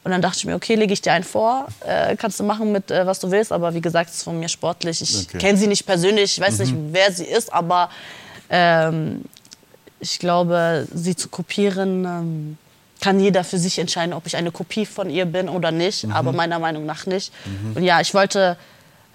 Und dann dachte ich mir, okay, lege ich dir einen vor, äh, kannst du machen mit, äh, was du willst. Aber wie gesagt, es ist von mir sportlich. Ich okay. kenne sie nicht persönlich, ich weiß mhm. nicht, wer sie ist, aber ähm, ich glaube, sie zu kopieren, ähm, kann jeder für sich entscheiden, ob ich eine Kopie von ihr bin oder nicht. Mhm. Aber meiner Meinung nach nicht. Mhm. Und ja, ich wollte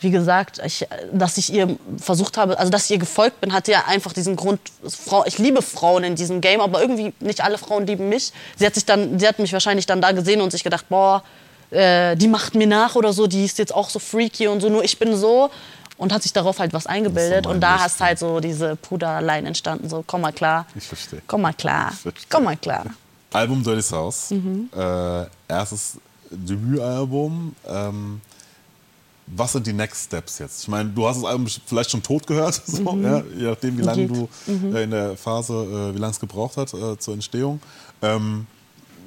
wie gesagt, ich, dass ich ihr versucht habe, also dass ich ihr gefolgt bin, hatte ja einfach diesen Grund, Frau, ich liebe Frauen in diesem Game, aber irgendwie nicht alle Frauen lieben mich. Sie hat sich dann, sie hat mich wahrscheinlich dann da gesehen und sich gedacht, boah, äh, die macht mir nach oder so, die ist jetzt auch so freaky und so, nur ich bin so und hat sich darauf halt was eingebildet und da hast halt so diese Puderlein entstanden, so komm mal klar, Ich verstehe. komm mal klar, komm mal klar. Album Dirty South. Mhm. Äh, erstes Debütalbum. Ähm, was sind die Next Steps jetzt? Ich meine, du hast das Album vielleicht schon tot gehört, so, ja, je nachdem, wie lange Mhm. Geht. Mhm. du äh, in der Phase, äh, wie lange es gebraucht hat äh, zur Entstehung. Ähm,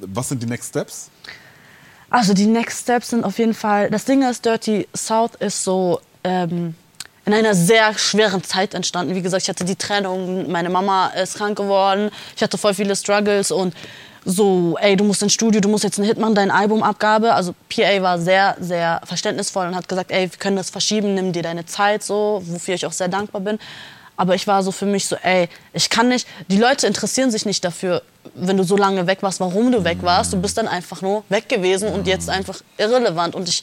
was sind die Next Steps? Also die Next Steps sind auf jeden Fall, das Ding ist, Dirty South ist so ähm, in einer sehr schweren Zeit entstanden. Wie gesagt, ich hatte die Trennung, meine Mama ist krank geworden, ich hatte voll viele Struggles und so, ey, du musst ins Studio, du musst jetzt einen Hit machen, deine Albumabgabe. Also PA war sehr, sehr verständnisvoll und hat gesagt, ey, wir können das verschieben, nimm dir deine Zeit, so, wofür ich auch sehr dankbar bin. Aber ich war so für mich so, ey, ich kann nicht, die Leute interessieren sich nicht dafür, wenn du so lange weg warst, warum du weg warst. Du bist dann einfach nur weg gewesen und jetzt einfach irrelevant. Und ich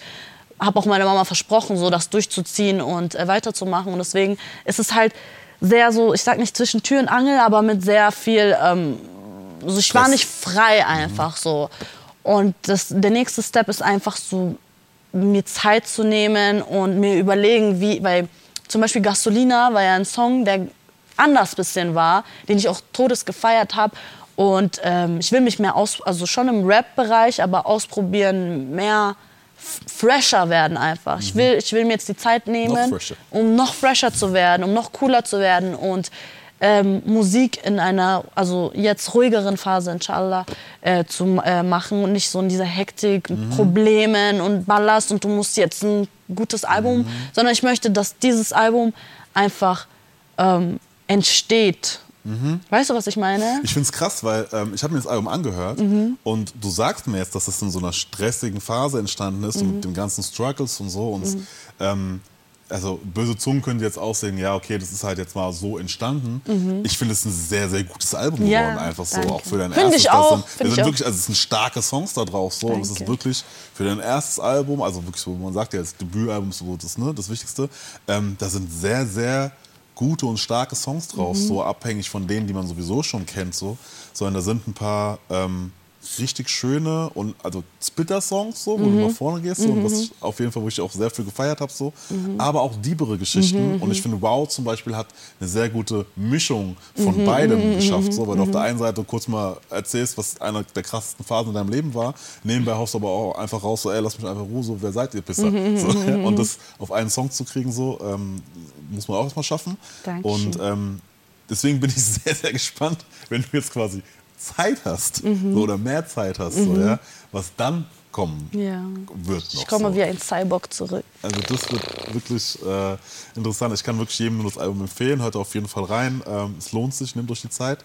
habe auch meiner Mama versprochen, so das durchzuziehen und äh, weiterzumachen. Und deswegen ist es halt sehr so, ich sag nicht zwischen Tür und Angel, aber mit sehr viel, ähm, also ich war nicht frei einfach so. Und das, der nächste Step ist einfach so, mir Zeit zu nehmen und mir überlegen, wie, weil zum Beispiel Gasolina war ja ein Song, der anders bisschen war, den ich auch todes gefeiert habe. Und ähm, ich will mich mehr aus, also schon im Rap-Bereich, aber ausprobieren, mehr fresher werden einfach. Ich, will, ich will mir jetzt die Zeit nehmen, Mhm. Noch um noch fresher zu werden, um noch cooler zu werden und ähm, Musik in einer, also jetzt ruhigeren Phase, inshallah, äh, zu äh, machen und nicht so in dieser Hektik, Problemen und Ballast und du musst jetzt ein gutes Album, sondern ich möchte, dass dieses Album einfach ähm, entsteht. Weißt du, was ich meine? Ich finde es krass, weil ähm, ich habe mir das Album angehört Mhm. und du sagst mir jetzt, dass es in so einer stressigen Phase entstanden ist und Mhm. mit den ganzen Struggles und so. Und ähm, also böse Zungen können jetzt auch sehen, ja, okay, das ist halt jetzt mal so entstanden. Ich finde es ein sehr, sehr gutes Album Mhm. Ja, geworden, einfach so, danke. auch für dein Find erstes. ich auch, Sind, wirklich, also es sind starke Songs da drauf, so, und es ist wirklich für dein erstes Album, also wirklich, so, man sagt ja, das Debütalbum ist so das, ne, das Wichtigste. Ähm, da sind sehr, sehr gute und starke Songs drauf, Mhm. so abhängig von denen, die man sowieso schon kennt, so, sondern da sind ein paar ähm, richtig schöne und also Spitter-Songs, so, wo Mhm. du nach vorne gehst, so, und was auf jeden Fall, wo ich auch sehr viel gefeiert habe, so, Mhm. aber auch diebere Geschichten. Und ich finde, Wow zum Beispiel hat eine sehr gute Mischung von beidem geschafft, so, weil du auf der einen Seite kurz mal erzählst, was einer der krassesten Phasen in deinem Leben war, nebenbei haust du aber auch einfach raus, so, ey, lass mich einfach Ruhe, so, wer seid ihr, Pisser? So, und das auf einen Song zu kriegen, so, ähm, muss man auch erstmal schaffen. Dankeschön. Und ähm, deswegen bin ich sehr, sehr gespannt, wenn du jetzt quasi Zeit hast so, oder mehr Zeit hast, so, ja, was dann kommen Ja. wird. Ich komme so. wie ein Cyborg zurück. Also das wird wirklich äh, interessant. Ich kann wirklich jedem nur das Album empfehlen. Hört auf jeden Fall rein. Ähm, es lohnt sich, nehmt euch die Zeit.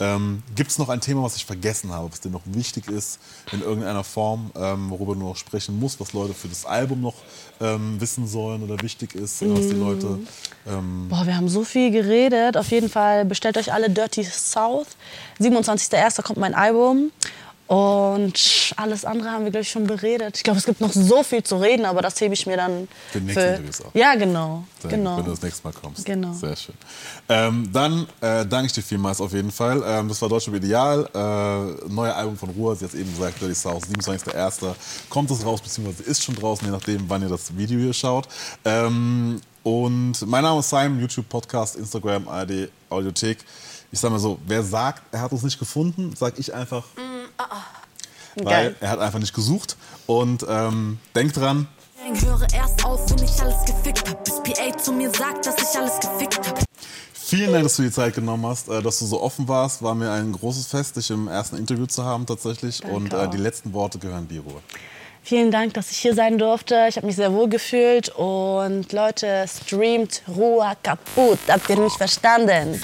Ähm, Gibt es noch ein Thema, was ich vergessen habe, was dir noch wichtig ist in irgendeiner Form, ähm, worüber du noch sprechen musst, was Leute für das Album noch ähm, wissen sollen oder wichtig ist, was die Leute... Ähm, Boah, wir haben so viel geredet. Auf jeden Fall bestellt euch alle Dirty South. 27.01. kommt mein Album. Und alles andere haben wir, glaube ich, schon beredet. Ich glaube, es gibt noch so viel zu reden, aber das hebe ich mir dann Für nächsten Interviews auch. Ja, genau. Sehr genau. gut, wenn du das nächste Mal kommst. Genau. Sehr schön. Ähm, dann äh, danke ich dir vielmals auf jeden Fall. Ähm, das war Deutschland Ideal. Äh, neue Album von Ruhr, sie hat eben gesagt, Dirty South, 27.01. Kommt es raus, beziehungsweise ist schon draußen, je nachdem, wann ihr das Video hier schaut. Ähm, und mein Name ist Simon, YouTube, Podcast, Instagram, ARD, Audiothek. Ich sag mal so, wer sagt, er hat uns nicht gefunden, sag ich einfach, weil Geil. er hat einfach nicht gesucht. Und ähm, denkt dran, Ich höre erst auf, wenn ich alles gefickt hab. Bis PA zu mir sagt, dass ich alles gefickt hab. Vielen Dank, dass du die Zeit genommen hast, äh, dass du so offen warst. War mir ein großes Fest, dich im ersten Interview zu haben tatsächlich. Danke Und äh, die letzten Worte gehören dir, Ruhe. Vielen Dank, dass ich hier sein durfte. Ich habe mich sehr wohl gefühlt. Und Leute, streamt Ruhe kaputt. Habt ihr mich verstanden?